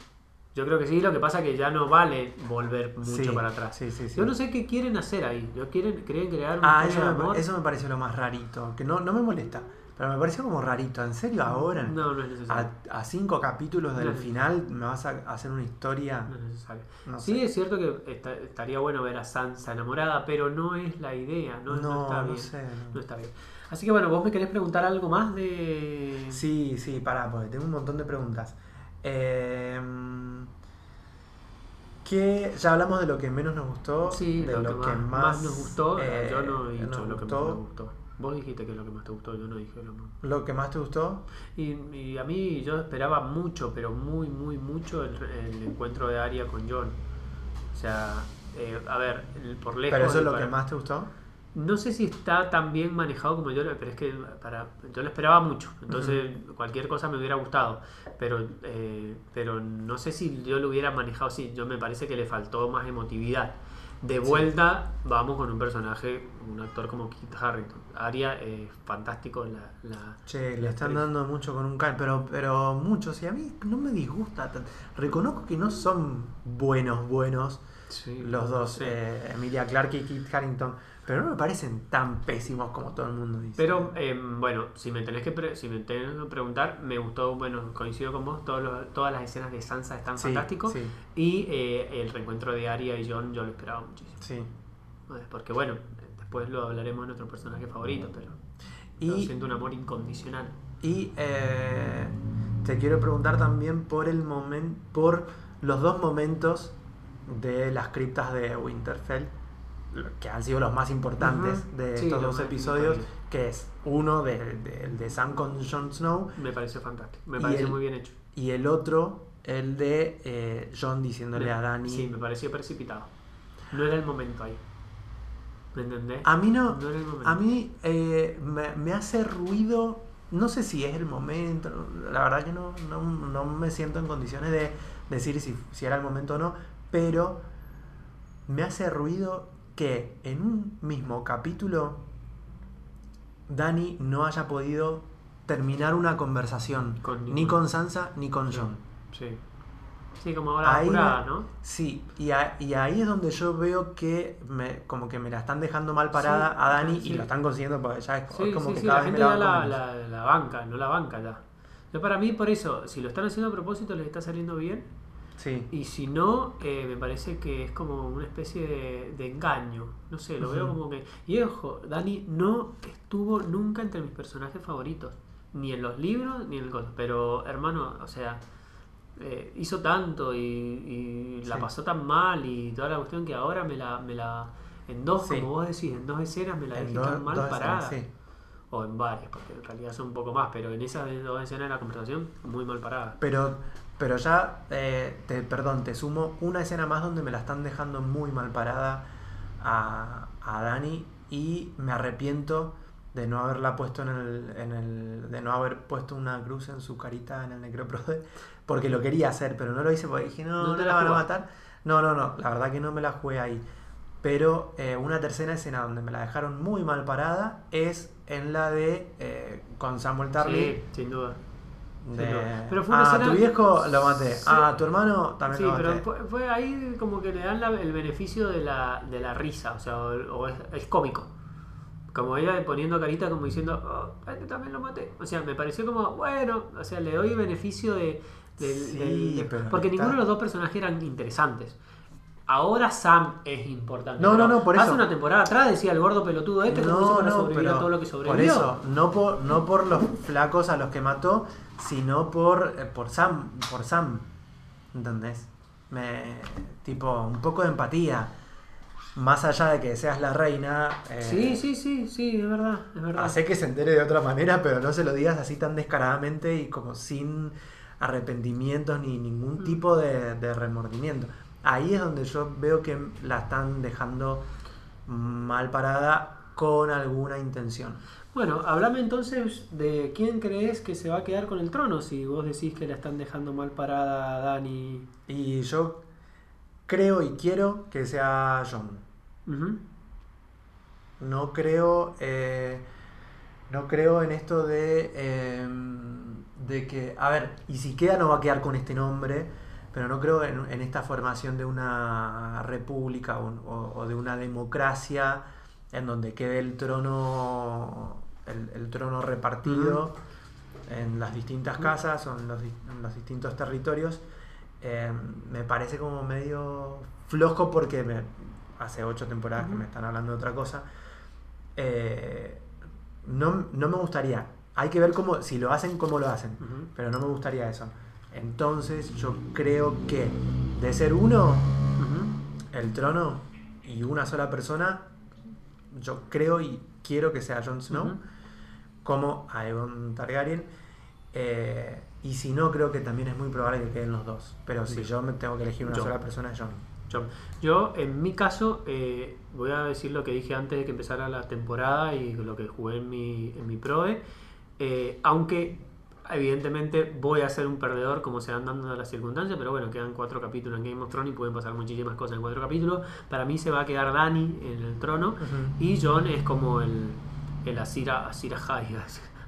Yo creo que sí, lo que pasa es que ya no vale volver mucho Sí, para atrás. sí, sí, sí. Yo no sé qué quieren hacer ahí. Yo quieren, quieren crear una Ah, eso me, eso me pareció lo más rarito. Que no, no me molesta. Pero me pareció como rarito. ¿En serio ahora? No, no es necesario. A, a cinco capítulos del No final me vas a hacer una historia. No es necesario. No sí, sé. es cierto que esta- estaría bueno ver a Sansa enamorada, pero no es la idea. No, no No, está no bien. sé, no. Está bien. Así que bueno, vos me querés preguntar algo más de. Sí, sí, pará, porque tengo un montón de preguntas. Eh, que ya hablamos de lo que menos nos gustó, Sí, de lo, que, más, más nos gustó. eh, yo no he dicho nos lo que más gustó. me gustó. Vos dijiste que es lo que más te gustó, yo no dije lo más. Lo que más te gustó. Y, y a mí yo esperaba mucho, pero muy, muy mucho el, el encuentro de Arya con John. O sea, eh, a ver, el- por lejos. Pero eso es lo para- que más te gustó. No sé si está tan bien manejado como yo, pero es que para, yo lo esperaba mucho. Entonces, cualquier cosa me hubiera gustado. Pero, eh, pero no sé si yo lo hubiera manejado así. Yo me parece que le faltó más emotividad. De vuelta, vamos con un personaje, un actor como Kit Harrington. Aria es fantástico. La, la- Che, le la están actriz. dando mucho con un can, pero, pero muchos, y a mí no me disgusta. Reconozco que no son buenos, buenos Sí, los dos, sí. eh, Emilia Clarke y Kit Harrington, pero no me parecen tan pésimos como todo el mundo dice. Pero eh, bueno, si me tenés que pre- si me tenés que preguntar, me gustó, bueno, coincido con vos, todos los- todas las escenas de Sansa están Sí, fantásticos. Sí, Y eh, el reencuentro de Arya y John yo lo esperaba muchísimo. sí. Porque bueno, después lo hablaremos de nuestro personaje favorito, pero Y, siento un amor incondicional. y eh, te quiero preguntar también por el momento, por los dos momentos de las criptas de Winterfell, que han sido los más importantes Ujú. de Sí, estos dos episodios, que es uno de, de- de Sam con Jon Snow Me pareció fantástico, me pareció el- muy bien hecho. y el otro, el de eh, Jon diciéndole Me- a Dani. Sí, me pareció precipitado. No era el momento ahí. ¿Me entendés? A mí no, No era el momento. a mí eh, me, me hace ruido, no sé si es el momento, la verdad que no, no, no me siento en condiciones de decir si, si era el momento o no, pero me hace ruido que en un mismo capítulo Dani no haya podido terminar una conversación, Con ni con Sansa ni con. Sí. Sí, como ahora Ahí apurada, me- ¿no? Sí, y, a- y ahí es donde yo veo que me, como que me la están dejando mal parada Sí, a Dani sí. y lo están consiguiendo porque ya es Sí, como sí, que sí, cada la vez me gente la ya la, banco menos. la, la banca, no la banca ya. Yo para mí, por eso, si lo están haciendo a propósito, les está saliendo bien. Sí, Y si no, eh, me parece que es como una especie de, de engaño. No sé, lo veo como que. Y ojo, Dani no estuvo nunca entre mis personajes favoritos. Ni en los libros, ni en el coso. Pero, hermano, o sea, eh, hizo tanto y, y la Sí. pasó tan mal y toda la cuestión que ahora me la. Me la en dos, Sí. como vos decís, en dos escenas me la en dejé dos- tan mal parada. escenas, sí. O en varias, porque en realidad son un poco más, pero en esas dos escenas de la conversación, muy mal parada. Pero, pero ya, eh, te, perdón, te sumo una escena más donde me la están dejando muy mal parada a, a Dani y me arrepiento de no haberla puesto en el, en el, de no haber puesto una cruz en su carita en el necroprode, porque lo quería hacer, pero no lo hice porque dije, no, No no, te la la van a matar. No, no, no, la verdad que no me la jugué ahí. Pero eh, una tercera escena donde me la dejaron muy mal parada es en la de eh, con Samuel Tarly. Sí, sin duda. De... Sí, no. Pero fue una ah, tu viejo lo maté. Sí. Ah, tu hermano también Sí, lo pero maté. fue, fue ahí como que le dan la- el beneficio de la, de la risa, o sea, o, o es, es cómico. Como ella poniendo carita como diciendo, oh, este también lo maté. O sea, me pareció como, bueno, o sea, le doy beneficio de... Sí, del- de- porque ninguno de los dos personajes eran interesantes. Ahora Sam es importante. No, no, no, por Hace eso. una temporada atrás decía el gordo pelotudo este que hizo para sobrevivir a todo lo que sobrevivió. por eso, no por, no por los flacos a los que mató, sino por, eh, por Sam, por Sam. ¿Entendés? Me, tipo, un poco de empatía. Más allá de que seas la reina. eh, Sí, sí, sí, sí, es verdad, es verdad. Hace que se entere de otra manera, pero no se lo digas así tan descaradamente y como sin arrepentimientos ni ningún Mm. tipo de, de remordimiento. Ahí es donde yo veo que la están dejando mal parada con alguna intención. Bueno, hablame entonces de quién crees que se va a quedar con el trono si vos decís que la están dejando mal parada a Dani. Y yo creo y quiero que sea John. No creo. eh, no creo en esto de. eh, de que. A ver, y si queda, no va a quedar con este nombre. pero no creo en, en esta formación de una república o, o- o de una democracia en donde quede el trono el, el trono repartido en las distintas casas o en los, di- en los distintos territorios. Eh, me parece como medio flojo porque me- hace ocho temporadas que me están hablando de otra cosa. Eh, no, no me gustaría. Hay que ver cómo, si lo hacen, cómo lo hacen. Pero no me gustaría eso. Entonces yo creo que de ser uno, el trono y una sola persona, yo creo y quiero que sea Jon Snow Ujú. como Aegon Targaryen. Eh, y si no, creo que también es muy probable que queden los dos. Pero si yo me tengo que elegir una sola persona, es Jon. Yo, yo, en mi caso, eh, voy a decir lo que dije antes de que empezara la temporada y lo que jugué en mi, en mi PROE. Eh, aunque, evidentemente, voy a ser un perdedor como se van dando las circunstancias, pero bueno, quedan cuatro capítulos en Game of Thrones y pueden pasar muchísimas cosas en cuatro capítulos. Para mí se va a quedar Dani en el trono y John es como el, el Asira, Asira High.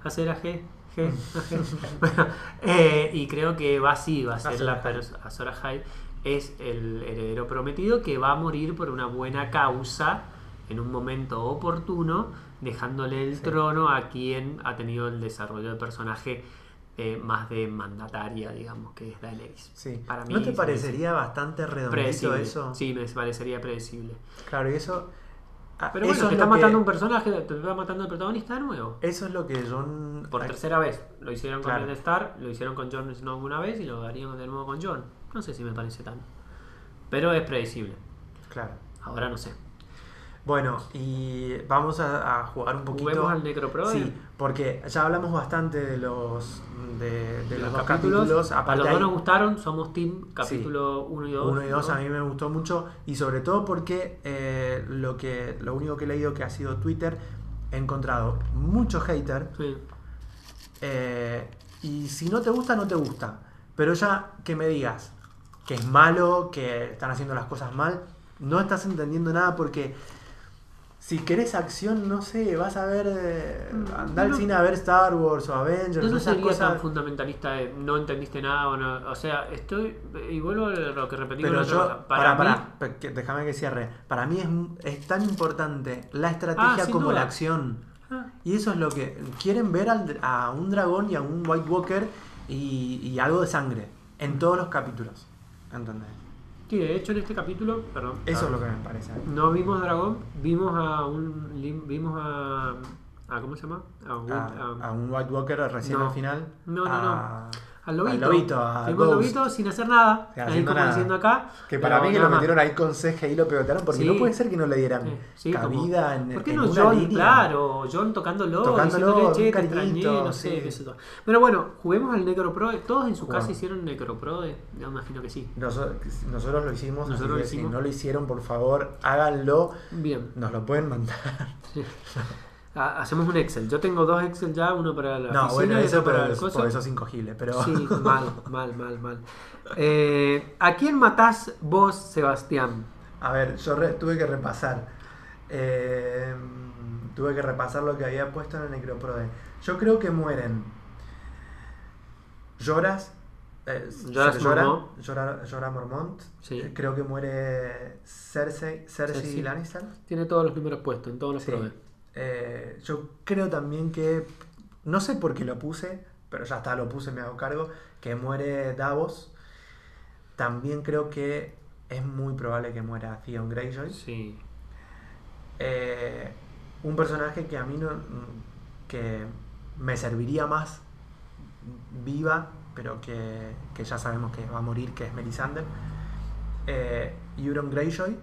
Asira G. G, Bueno, eh, y creo que va así, va a ser la persona. Ahai es el heredero prometido que va a morir por una buena causa en un momento oportuno, dejándole el Sí. trono a quien ha tenido el desarrollo de personaje eh, más de mandataria, digamos, que es Daenerys. Sí. Para mí ¿No te parecería bastante redondito eso? Sí, me parecería predecible. Claro, y eso. ah, Pero eso bueno, te es está lo que- matando un personaje, te está matando el protagonista de nuevo. Eso es lo que John. Por tercera vez. Lo hicieron con. Ned Stark, lo hicieron con Jon Snow una vez y lo harían de nuevo con Jon. No sé si me parece tan. Pero es predecible. Claro. Ahora no sé. Bueno, y vamos a, a jugar un poquito. Juguemos al Necroprode. Sí, porque ya hablamos bastante de los de, de De los, capítulos. capítulos. a los dos hay nos gustaron, somos team capítulo 1 y 2. uno y dos a mí me gustó mucho y sobre todo porque eh, lo que lo único que he leído que ha sido Twitter he encontrado mucho hater Sí. eh, y si no te gusta no te gusta, pero ya que me digas que es malo, que están haciendo las cosas mal, no estás entendiendo nada porque si querés acción, no sé, vas a ver, eh, Mm, andar al no. cine a ver Star Wars o Avengers, no esas sería tan cosas. fundamentalista de no entendiste nada o no. O sea, estoy. Y vuelvo a lo que repetí Pero yo, cosa. para, Para, mí, para, que- déjame que cierre. Para mí es, es tan importante la estrategia Ah, sin como duda. la acción. Ah, Y eso es lo que quieren ver al- a un dragón y a un White Walker y, y algo de sangre en todos los capítulos. ¿Entendés? Sí, de hecho en este capítulo, perdón. Eso es lo que me parece. No vimos dragón, vimos a un. Vimos a. a ¿Cómo se llama? A, un- A, a- a un White Walker recién No. al final. No, no, a- al lobito. al lobito, a Vimos al Ghost. lobito sin hacer nada. Ahí haciendo como nada. diciendo acá. Que para pero mí que nada lo más. metieron ahí con CGI y lo pegotearon porque Sí. no puede ser que no le dieran Sí, sí, como- cabida en, ¿Por qué en no una John? línea. Claro, John tocándolo, Tocándolo, diciéndole, che, un te extrañé, cariñito, no sé, sí. qué sé yo. Pero bueno, juguemos al Necroprode. ¿Todos en su Jugamos. casa hicieron Necroprode? Yo imagino que sí. Nosotros, nosotros lo hicimos, así Nosotros lo que si hicimos. no lo hicieron, por favor, háganlo. Bien. Nos lo pueden mandar. Ha- Hacemos un Excel. Yo tengo dos Excel ya, uno para la No, oficina bueno, y eso, otro para pero el es- coso. por eso es incogible. Pero Sí, mal, mal, mal, mal. Eh, ¿A quién matás vos, Sebastián? A ver, yo re- tuve que repasar. Eh, tuve que repasar lo que había puesto en el Necroprode. Yo creo que mueren. Lloras. Eh, Llora, Mormont. Llora, Jorah Mormont. Sí. Eh, Creo que muere Cersei, Cersei, Cersei. Lannister. Tiene todos los números puestos, en todos los Sí. probes. Eh, yo creo también que. No sé por qué lo puse, pero ya está, lo puse, me hago cargo. Que muere Davos. También creo que es muy probable que muera Theon Greyjoy. Sí. Eh, un personaje que a mí no. que me serviría más viva, pero que, que ya sabemos que va a morir, que es Melisandre. Eh, Euron Greyjoy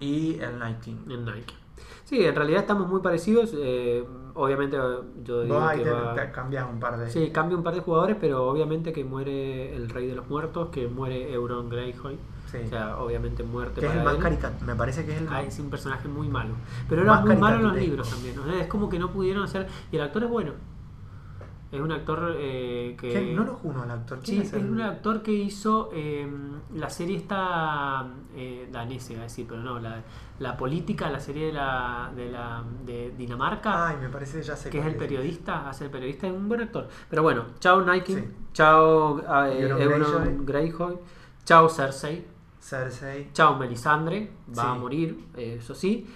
y el Night King. En Nike. Sí, en realidad estamos muy parecidos. eh, obviamente yo digo Vos ahí que te, va- te cambias un par de. Sí, cambia un par de jugadores, pero obviamente que muere el rey de los muertos, que muere Euron Greyjoy. Sí. O sea, obviamente muerte que es el más él. caricato. Me parece que es el Ah, es un personaje muy malo. Pero era muy malo en los libros también. ¿no? Es como que no pudieron hacer. Y el actor es bueno. Es un actor eh, que. No lo juro al actor. ¿Quién Sí, es, un actor que hizo eh, la serie esta eh, danesa, iba a decir, pero no, la, la política, la serie de la de, la, de Dinamarca, Ay, me parece ya sé que es el periodista, hace el periodista, es un buen actor. Pero bueno, chao Nike, Sí. chao eh, Euron Greyjoy, Chao Cersei. Cersei. Chao Melisandre. Va a morir, eh, eso sí.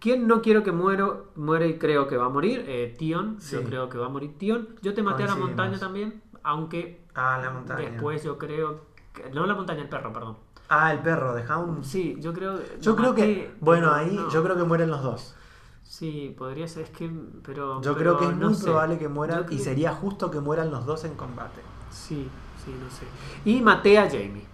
¿Quién no quiero que muero, muere y creo que va a morir? Eh, Tion. Sí. Yo creo que va a morir Tion. Yo te maté a la montaña también, aunque Ah, la montaña. después yo creo... Que, no la montaña, el perro, perdón. Ah, el perro, de Hound. Sí, yo creo... Yo creo que. Bueno, ahí no. yo creo que mueren los dos. Sí, podría ser, es que... Pero, Yo pero creo que es no muy sé. probable que mueran y sería justo que mueran los dos en combate. Sí, sí, no sé. Y maté a Jamie.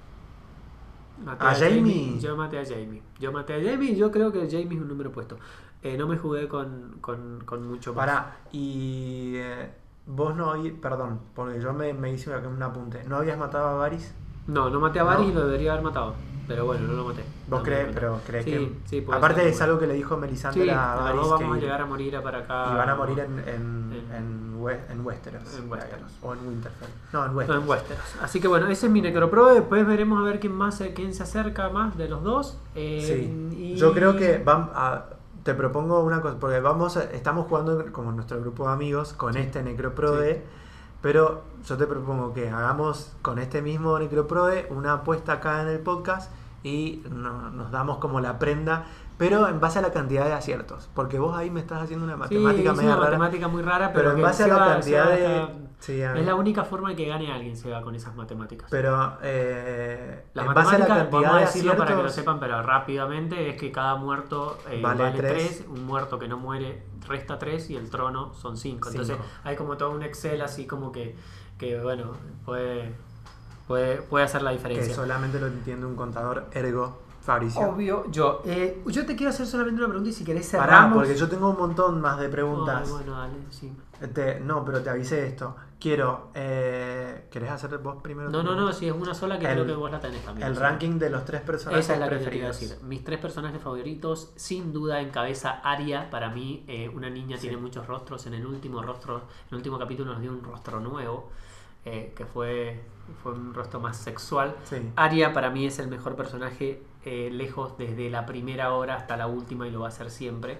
Maté ¿A Jamie? Yo maté a Jamie. Yo maté a Jamie y yo creo que Jamie es un número puesto. Eh, no me jugué con, con, con mucho más. Pará, y. eh, vos no oí. Perdón, porque yo me, me hice un apunte. ¿No habías matado a Varys? No, no maté a Varys No. y lo debería haber matado. Pero bueno, no lo maté. ¿Vos No crees? Pero crees Sí, que. sí, aparte es algo que le dijo Melisandre Sí, a Varys. dos vamos que a llegar a morir a para acá. Y van a morir en, en, En- en, We- en Westeros. En Westeros. O en Winterfell. No, en No, Westeros. en Westeros. Así que bueno, ese es mi Necropro. Después veremos a ver quién más se- quién se acerca más de los dos. Eh, Sí. y- Yo creo que a- te propongo una cosa, porque vamos a- estamos jugando como nuestro grupo de amigos con Sí. este Necroprode, pero yo te propongo que hagamos con este mismo Necroprode una apuesta acá en el podcast y no- nos damos como la prenda, pero en base a la cantidad de aciertos, porque vos ahí me estás haciendo una Sí, matemática es media una rara, matemática muy rara, pero pero, en que base a la cantidad de... está- Sí, a Es la única forma de que gane alguien se va con esas matemáticas. Pero eh, la en base a la cantidad de decirlo aciertos... para que lo sepan, pero rápidamente es que cada muerto eh, Vale vale tres. 3, un muerto que no muere resta 3 y el trono son 5. Entonces Cinco. hay como todo un Excel así como que, que bueno, puede, puede, puede hacer la que diferencia. solamente lo entiende un contador ergo Fabricio. Obvio, yo. eh, yo te quiero hacer solamente una pregunta y si querés Pará, cerramos. porque yo tengo un montón más de preguntas. Ay, bueno, dale, sí. Te- no, pero te avisé esto. Quiero. Eh, ¿Querés hacer vos primero? No, no, no, si es una sola que El- creo que vos la tenés también. El o sea. ranking de los tres personajes Esa es la que te quería preferidos. decir. Mis tres personajes favoritos, sin duda encabeza Aria. Para mí, eh, una niña Sí. tiene muchos rostros. En el último rostro, en el último capítulo nos dio un rostro nuevo, eh, que fue, fue un rostro más sexual. Sí. Aria para mí es el mejor personaje eh, lejos desde la primera hora hasta la última y lo va a ser siempre.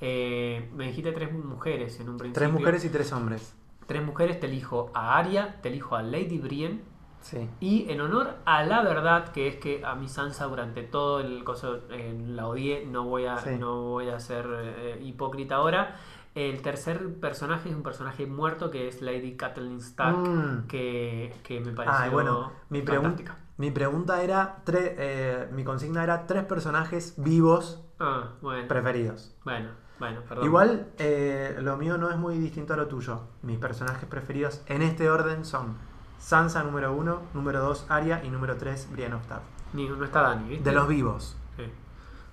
Eh, me dijiste tres mujeres en un principio. Tres mujeres y tres hombres. Tres mujeres, te elijo a Aria, te elijo a Lady Brienne Sí. y en honor a la verdad, que es que a mi Sansa durante todo el coso eh, la odié, no voy a, Sí. no voy a ser eh, hipócrita ahora. El tercer personaje es un personaje muerto que es Lady Catelyn Stark, Mm. que, que me pareció Ah, bueno, mi, pregun- fantástica. Mi pregunta era, tre- eh, mi consigna era tres personajes vivos Ah, bueno, preferidos. bueno, bueno, perdón. Igual eh, lo mío no es muy distinto a lo tuyo. Mis personajes preferidos en este orden son Sansa número uno, número dos Arya y número tres Brienne of Tarth. Ni- no está Dani, ¿viste? De los vivos, Sí,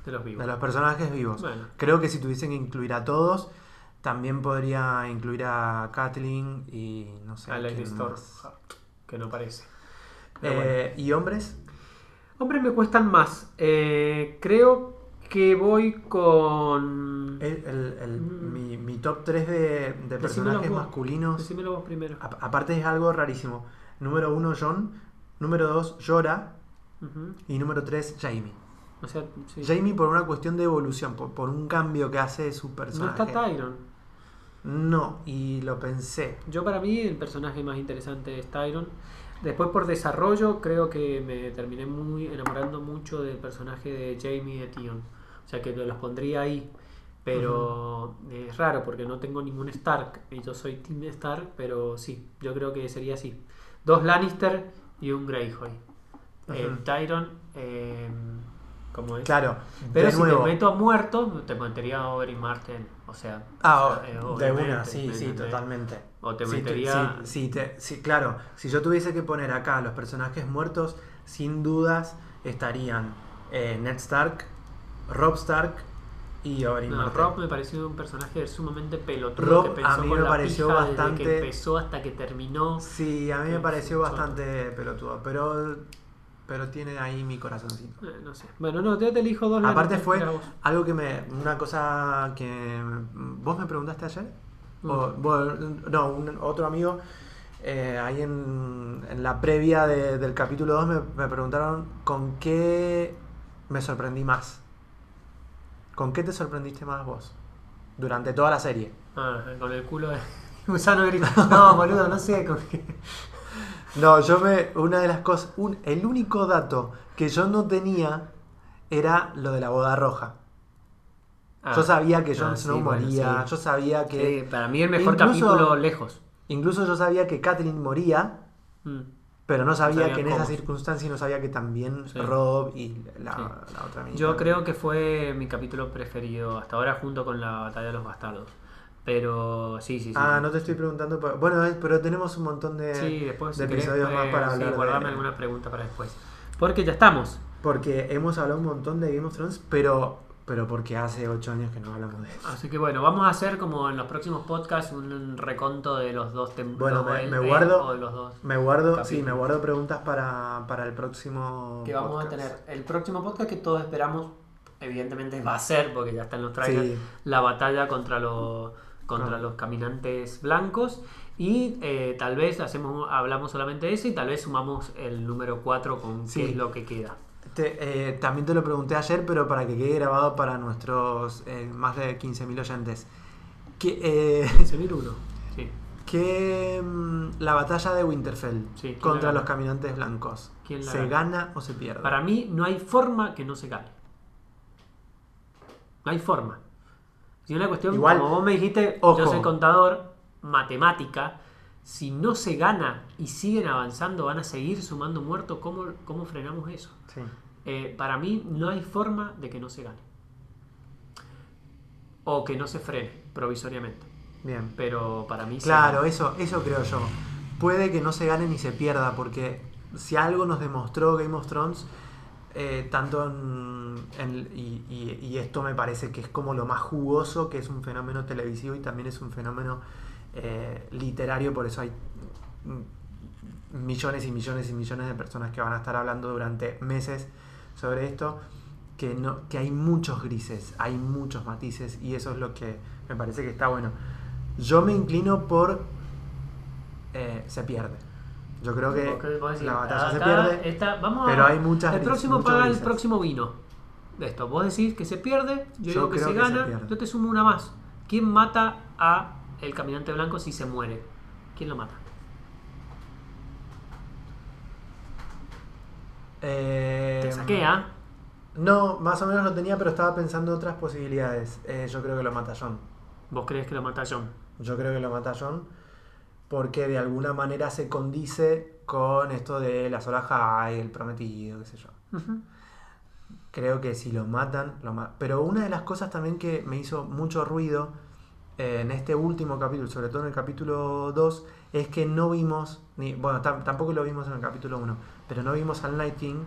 de los vivos. de los personajes vivos. Bueno, Creo que si tuviesen que incluir a todos, también podría incluir a Kathleen y no sé. a Lady Storm, que no parece. Bueno. Eh, ¿Y hombres? Hombres me cuestan más. Eh, creo que voy con. El- el- el- Mm. mi, mi top 3 de, de personajes vos. masculinos. Decímelo vos primero. A- aparte es algo rarísimo. Número 1, John. Número 2, Jorah. Ujú. Y número 3, Jamie. O sea, sí. Jamie por una cuestión de evolución, por, por un cambio que hace de su no personaje. está Tyron. No, y lo pensé. Yo, para mí, el personaje más interesante es Tyron. Después, por desarrollo, creo que me terminé muy enamorando mucho del personaje de Jamie Tion. O sea, que los pondría ahí. Pero es raro porque no tengo ningún Stark y yo soy Team Stark, pero sí, yo creo que sería así. Dos Lannister y un Greyjoy. Eh, Ujú. Tyron, eh, ¿cómo es? Claro, Pero si nuevo. te meto a muerto, te metería a Oberyn Martell. O sea, Ah, eh, de una, sí, ¿me sí, totalmente. O te metería. sí, sí, te- sí, claro. Si yo tuviese que poner acá los personajes muertos, sin dudas estarían eh, Ned Stark, Rob Stark y Oberyn No, Martell. Rob me pareció un personaje sumamente pelotudo Rob, que pensó a mí con me la pareció pija bastante- desde que empezó hasta que terminó. Sí, a mí me pareció bastante pelotudo, pero, pero tiene ahí mi corazoncito. Eh, no sé. Bueno, no, yo te elijo dos Aparte fue algo que me... Una cosa que... ¿Vos me preguntaste ayer? O- bueno, no, un- otro amigo, eh, ahí en, en la previa de- del capítulo 2 me, me preguntaron con qué me sorprendí más. ¿Con qué te sorprendiste más vos? Durante toda la serie. Ah, con el culo de gusano gris. No, boludo, no sé. Con qué. No, yo me. Una de las cosas. un- el único dato que yo no tenía era lo de la boda roja. Ah. yo sabía que Jon Ah, Snow sí, bueno, moría. sí. Yo sabía que. Sí, para mí el mejor Incluso- capítulo lejos. Incluso yo sabía que Catelyn moría. Mm. Pero no sabía sabía que en cómo. esa circunstancia y no sabía que también Sí. Rob y la, Sí. la otra amiga. Yo creo que fue mi capítulo preferido hasta ahora junto con la batalla de los bastardos. Pero sí, sí, sí. Ah, no te estoy preguntando. por- Bueno, pero tenemos un montón de, Sí, después de si querés, episodios más eh, para sí, hablar. de- guardame alguna pregunta para después. Porque ya estamos. Porque hemos hablado un montón de Game of Thrones, pero, pero porque hace 8 años que no hablamos de eso. Así que bueno, vamos a hacer como en los próximos podcasts un reconto de los dos tem- Bueno, me- el- me el- guardo- o de los dos. Me guardo, sí, me guardo preguntas para, para el próximo. Que vamos a tener el próximo podcast que todos esperamos, evidentemente va a ser, porque ya está en los trailers, Sí. la batalla contra los contra Ah. los caminantes blancos. Y eh, tal vez hacemos hablamos solamente de eso y tal vez sumamos el número 4 con Sí. qué es lo que queda. Te- eh, también te lo pregunté ayer, pero para que quede grabado para nuestros eh, más de 15.000 oyentes. Que, eh, 15.001. Sí. que mm, la batalla de Winterfell Sí, ¿quién contra los caminantes blancos, ¿Quién la ¿se gana? gana o se pierde? Para mí no hay forma que no se gane. No hay forma. Si una cuestión, Igual, como vos me dijiste, ojo. yo soy contador, matemática, si no se gana y siguen avanzando, van a seguir sumando muertos, ¿cómo, cómo frenamos eso? Sí. Eh, para mí no hay forma de que no se gane. O que no se frene provisoriamente. Bien. Pero para mí Claro, eso, eso creo yo. Puede que no se gane ni se pierda, porque si algo nos demostró Game of Thrones, eh, tanto en, en- y, y- y esto me parece que es como lo más jugoso, que es un fenómeno televisivo y también es un fenómeno eh, literario, por eso hay mm, millones y millones y millones de personas que van a estar hablando durante meses sobre esto, que, no, que hay muchos grises, hay muchos matices y eso es lo que me parece que está bueno. Yo me inclino por eh, se pierde. Yo creo que la batalla se pierde. está- vamos a- pero hay muchas El próximo paga el próximo vino. De esto. Vos decís que se pierde, yo, Yo digo que creo se que se gana, yo te sumo una más. ¿Quién mata a el caminante blanco si se muere? ¿Quién lo mata? Eh, Te saqué, ¿ah? No, más o menos lo tenía, pero estaba pensando otras posibilidades. Eh, yo creo que lo mata John. ¿Vos crees que lo mata John? Yo creo que lo mata John porque de alguna manera se condice con esto de la sola High, el prometido, qué sé yo. Creo que si lo matan, lo matan. Pero una de las cosas también que me hizo mucho ruido eh, en este último capítulo, sobre todo en el capítulo 2, es que no vimos, ni bueno, tam- tampoco lo vimos en el capítulo 1, pero no vimos al Night King.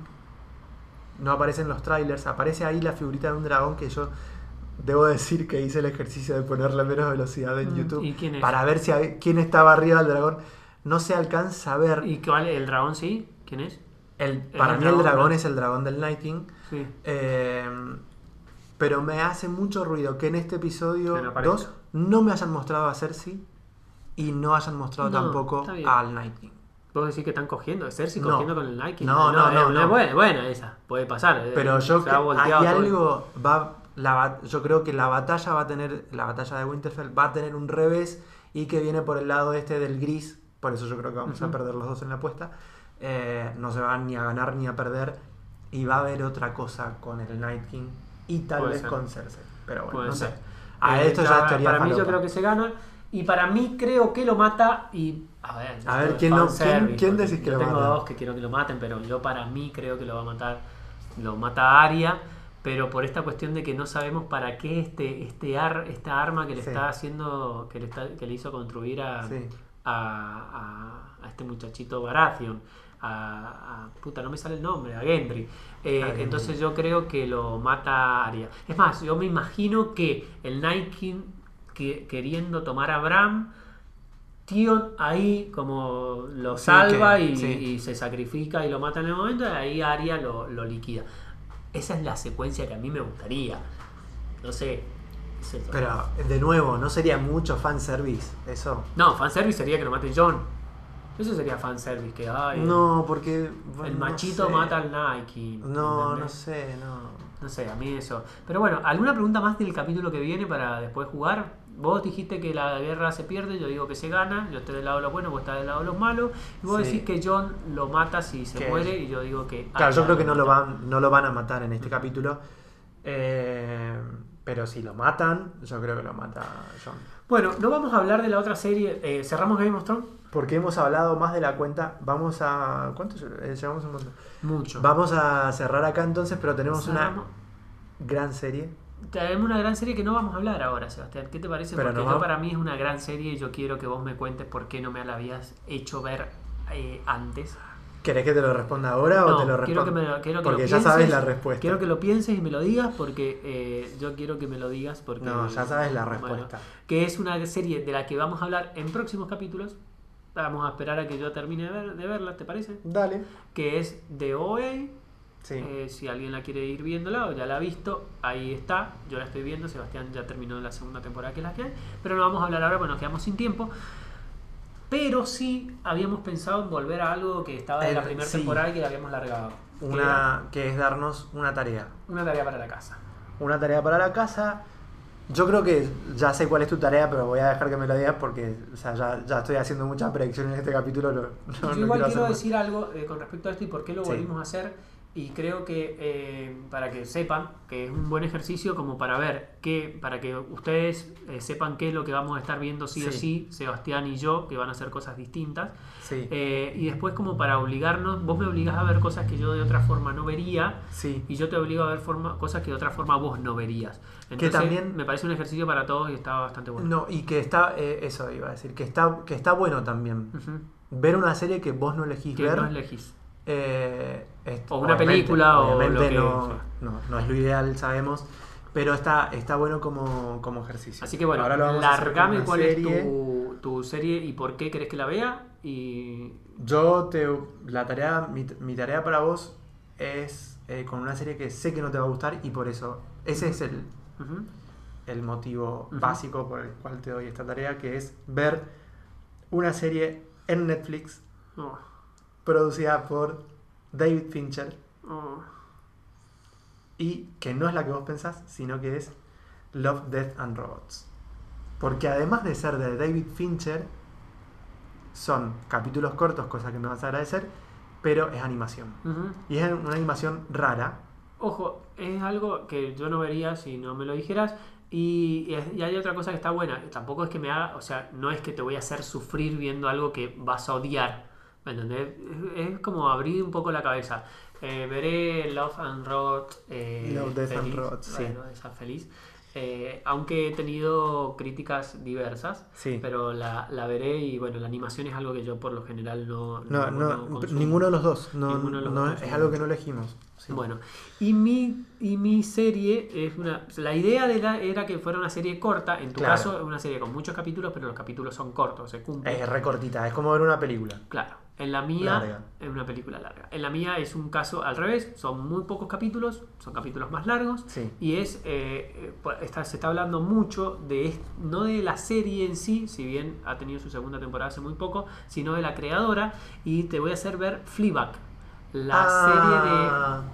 No aparece en los trailers, aparece ahí la figurita de un dragón que yo debo decir que hice el ejercicio de ponerle menos velocidad en Mm, YouTube ¿y quién es? para ver si quién estaba arriba del dragón. No se alcanza a ver. ¿Y cuál? ¿El dragón sí? ¿Quién es? El, para el mí el dragón, es el dragón del Night King. Sí. Eh, pero me hace mucho ruido que en este episodio Que no aparezca. 2 no me hayan mostrado a Cersei y no hayan mostrado No, tampoco al Night King. ¿Vos decís que están cogiendo? ¿Cersei No. cogiendo con el Nike? No, no, no, es- no. Es buena, buena esa. Puede pasar. eh, Pero yo se que ha hay algo va la yo creo que la batalla va a tener la batalla de Winterfell va a tener un revés y que viene por el lado este del gris, por eso yo creo que vamos a Ujú. perder los dos en la apuesta. Eh, no se van ni a ganar ni a perder y va a haber otra cosa con el Night King y tal Puede vez ser. con Cersei. Pero bueno, Puede no ser. sé. A Eh, esto ya ya, Para mí yo creo que se gana. Y para mí creo que lo mata y... A ver, A ver, ¿quién no- quién- quién decís que lo tengo mata? dos que quiero que lo maten, pero yo para mí creo que lo va a matar. Lo mata Aria, pero por esta cuestión de que no sabemos para qué este, este ar, esta arma que le Sí. está haciendo, que le, está, que le hizo construir a, Sí. a, a- a este muchachito Baratheon. A, a- puta, no me sale el nombre, a Gendry. Eh, A Gendry. entonces yo creo que lo mata Arya. Es más, yo me imagino que el Night King que, queriendo tomar a Bran, Tion ahí como lo salva y, sí. y se sacrifica y lo mata en el momento, y ahí Arya lo, lo liquida. Esa es la secuencia que a mí me gustaría. No sé. es. Pero de nuevo, no sería mucho fanservice eso. No, fanservice sería que lo mate John. Eso sería fanservice, que ay, No, porque bueno, el no machito sé. mata al Nike. No, no sé, no. No sé, a mí eso. Pero bueno, ¿alguna pregunta más del capítulo que viene para después jugar? Vos dijiste que la guerra se pierde, yo digo que se gana, yo estoy del lado de los buenos, vos estás del lado de los malos, y vos Sí. decís que John lo mata si se Que- muere, y yo digo que... Claro, yo creo que no lo van, no lo van a matar en este capítulo. Eh, pero si lo matan, yo creo que lo mata John. Bueno, no vamos a hablar de la otra serie, eh, cerramos Game of Thrones. Porque hemos hablado más de la cuenta. Vamos a. ¿Cuánto eh, llevamos un montón? Mucho. Vamos a cerrar acá entonces, pero tenemos Cerramos. una gran serie. Tenemos una gran serie que no vamos a hablar ahora, Sebastián. ¿Qué te parece? Pero Porque yo vamos- para mí es una gran serie y yo quiero que vos me cuentes por qué no me la habías hecho ver eh, antes. ¿Querés que te lo responda ahora o No, te lo quiero responda? que, me lo, quiero que Porque lo ya sabes pienses, la respuesta. Quiero que lo pienses y me lo digas porque eh, yo quiero que me lo digas porque... No, ya sabes la bueno, respuesta. que es una serie de la que vamos a hablar en próximos capítulos. Vamos a esperar a que yo termine de, ver- de verla, ¿te parece? Dale. Que es de OA. Sí. Eh, si alguien la quiere ir viéndola o ya la ha visto, ahí está. Yo la estoy viendo. Sebastián ya terminó la segunda temporada que es la que hay. Pero no vamos a hablar ahora, bueno, nos quedamos sin tiempo. Pero sí habíamos pensado en volver a algo que estaba en la Eh, primera sí. temporada y que la habíamos largado. una que es darnos una tarea. una tarea para la casa. Una tarea para la casa. Yo creo que ya sé cuál es tu tarea, pero voy a dejar que me lo digas porque o sea, ya, ya estoy haciendo muchas predicciones en este capítulo. No, no- Yo igual quiero decir algo eh, con respecto a esto y por qué lo Sí. volvimos a hacer. Y creo que eh, para que sepan que es un buen ejercicio como para ver que para que ustedes eh, sepan qué es lo que vamos a estar viendo sí, o Sí. Sebastián y yo, que van a hacer cosas distintas. Sí, Eh, y después como para obligarnos, vos me obligás a ver cosas que yo de otra forma no vería sí. y yo te obligo a ver forma, cosas que de otra forma vos no verías. Entonces también- me parece un ejercicio para todos y está bastante bueno. No, y que está, eh, eso iba a decir, que está, que está bueno también. Ver una serie que vos no elegís Que ver. no elegís. Eh, O una obviamente- película, o lo que- no, no, no es lo ideal, sabemos. Pero está, está bueno como, como ejercicio. Así que bueno, Ahora lo vamos largame cuál serie. es tu, tu serie y por qué querés que la vea. Y Yo te. La tarea. Mi, mi tarea para vos es eh, con una serie que sé que no te va a gustar y por eso. Ese es el, el motivo básico por el cual te doy esta tarea, que es ver una serie en Netflix Oh, producida por David Fincher oh. y que no es la que vos pensás, sino que es Love, Death and Robots. Porque además de ser de David Fincher, son capítulos cortos, cosa que me vas a agradecer, pero es animación. Y es una animación rara. Ojo, es algo que yo no vería si no me lo dijeras. Y, y hay otra cosa que está buena. Tampoco es que me haga, o sea, no es que te voy a hacer sufrir viendo algo que vas a odiar. ¿Me entendés? Es, es como abrir un poco la cabeza. Eh, veré Love and Rot. Eh, Love, Death and feliz. Robots, sí. Bueno, esa feliz. Eh, aunque he tenido críticas diversas, Sí. pero la, la veré y bueno, la animación es algo que yo por lo general no. No, no, consumo. ninguno de los dos. No, de los no- dos es algo que no elegimos. Sí. Bueno, y mi, y mi serie es una. La idea de la era que fuera una serie corta. En tu Claro. caso, es una serie con muchos capítulos, pero los capítulos son cortos, se cumplen. Es recortita, es como ver una película. Claro. En la mía Larga. es una película larga. En la mía es un caso al revés. Son muy pocos capítulos, son capítulos más largos. Sí. Y es eh, eh, está- se está hablando mucho de no de la serie en sí, si bien ha tenido su segunda temporada hace muy poco, sino de la creadora. Y te voy a hacer ver Fleabag, la Ah, serie de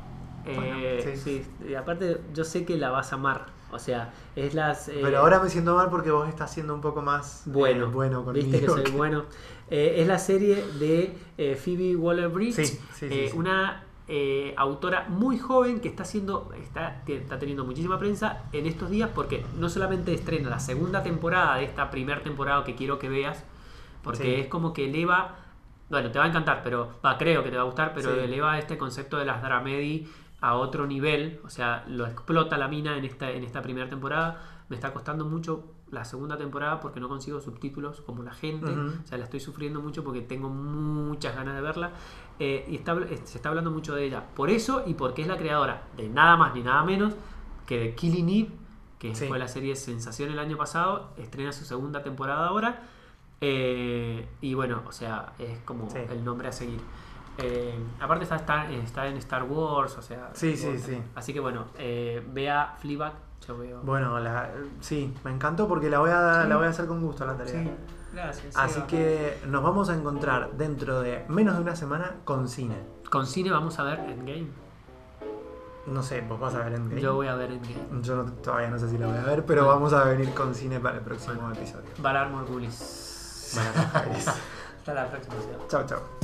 eh, Bueno, sí. sí. y aparte yo sé que la vas a amar. O sea, es las. eh, Pero ahora me siento mal porque vos estás siendo un poco más eh, bueno, bueno conmigo. viste que soy bueno. Eh, es la serie de eh, Phoebe Waller-Bridge, Sí, sí, sí, eh, una eh, autora muy joven que está haciendo, está, está teniendo muchísima prensa en estos días porque no solamente estrena la segunda temporada de esta primera temporada que quiero que veas, porque es como que eleva, bueno, te va a encantar, pero va, creo que te va a gustar, pero Sí. eleva este concepto de las dramedy a otro nivel, o sea, lo explota la mina en esta, en esta primera temporada. Me está costando mucho la segunda temporada porque no consigo subtítulos como la gente. O sea, la estoy sufriendo mucho porque tengo muchas ganas de verla. Eh, y está, eh, se está hablando mucho de ella. Por eso y porque es la creadora de nada más ni nada menos que de Killing Eve, que Sí. fue la serie Sensación el año pasado. Estrena su segunda temporada ahora. Eh, y bueno, o sea, es como Sí. el nombre a seguir. Eh, aparte está, está, está en Star Wars, o sea. Sí, sí, sí. Así que bueno, eh, vea Fleabag. Yo veo. Bueno, la- sí, me encantó porque la voy, a, Sí. la voy a hacer con gusto la tarea. Sí, gracias. Así que nos vamos a encontrar dentro de menos de una semana con cine. Con cine vamos a ver Endgame. No sé, vos vas a ver Endgame. Yo voy a ver Endgame. Yo no- todavía no sé si la voy a ver, pero Bueno. vamos a venir con cine para el próximo Bueno. episodio. Valar Morgulis. Bueno, Hasta la próxima. Chao, chao.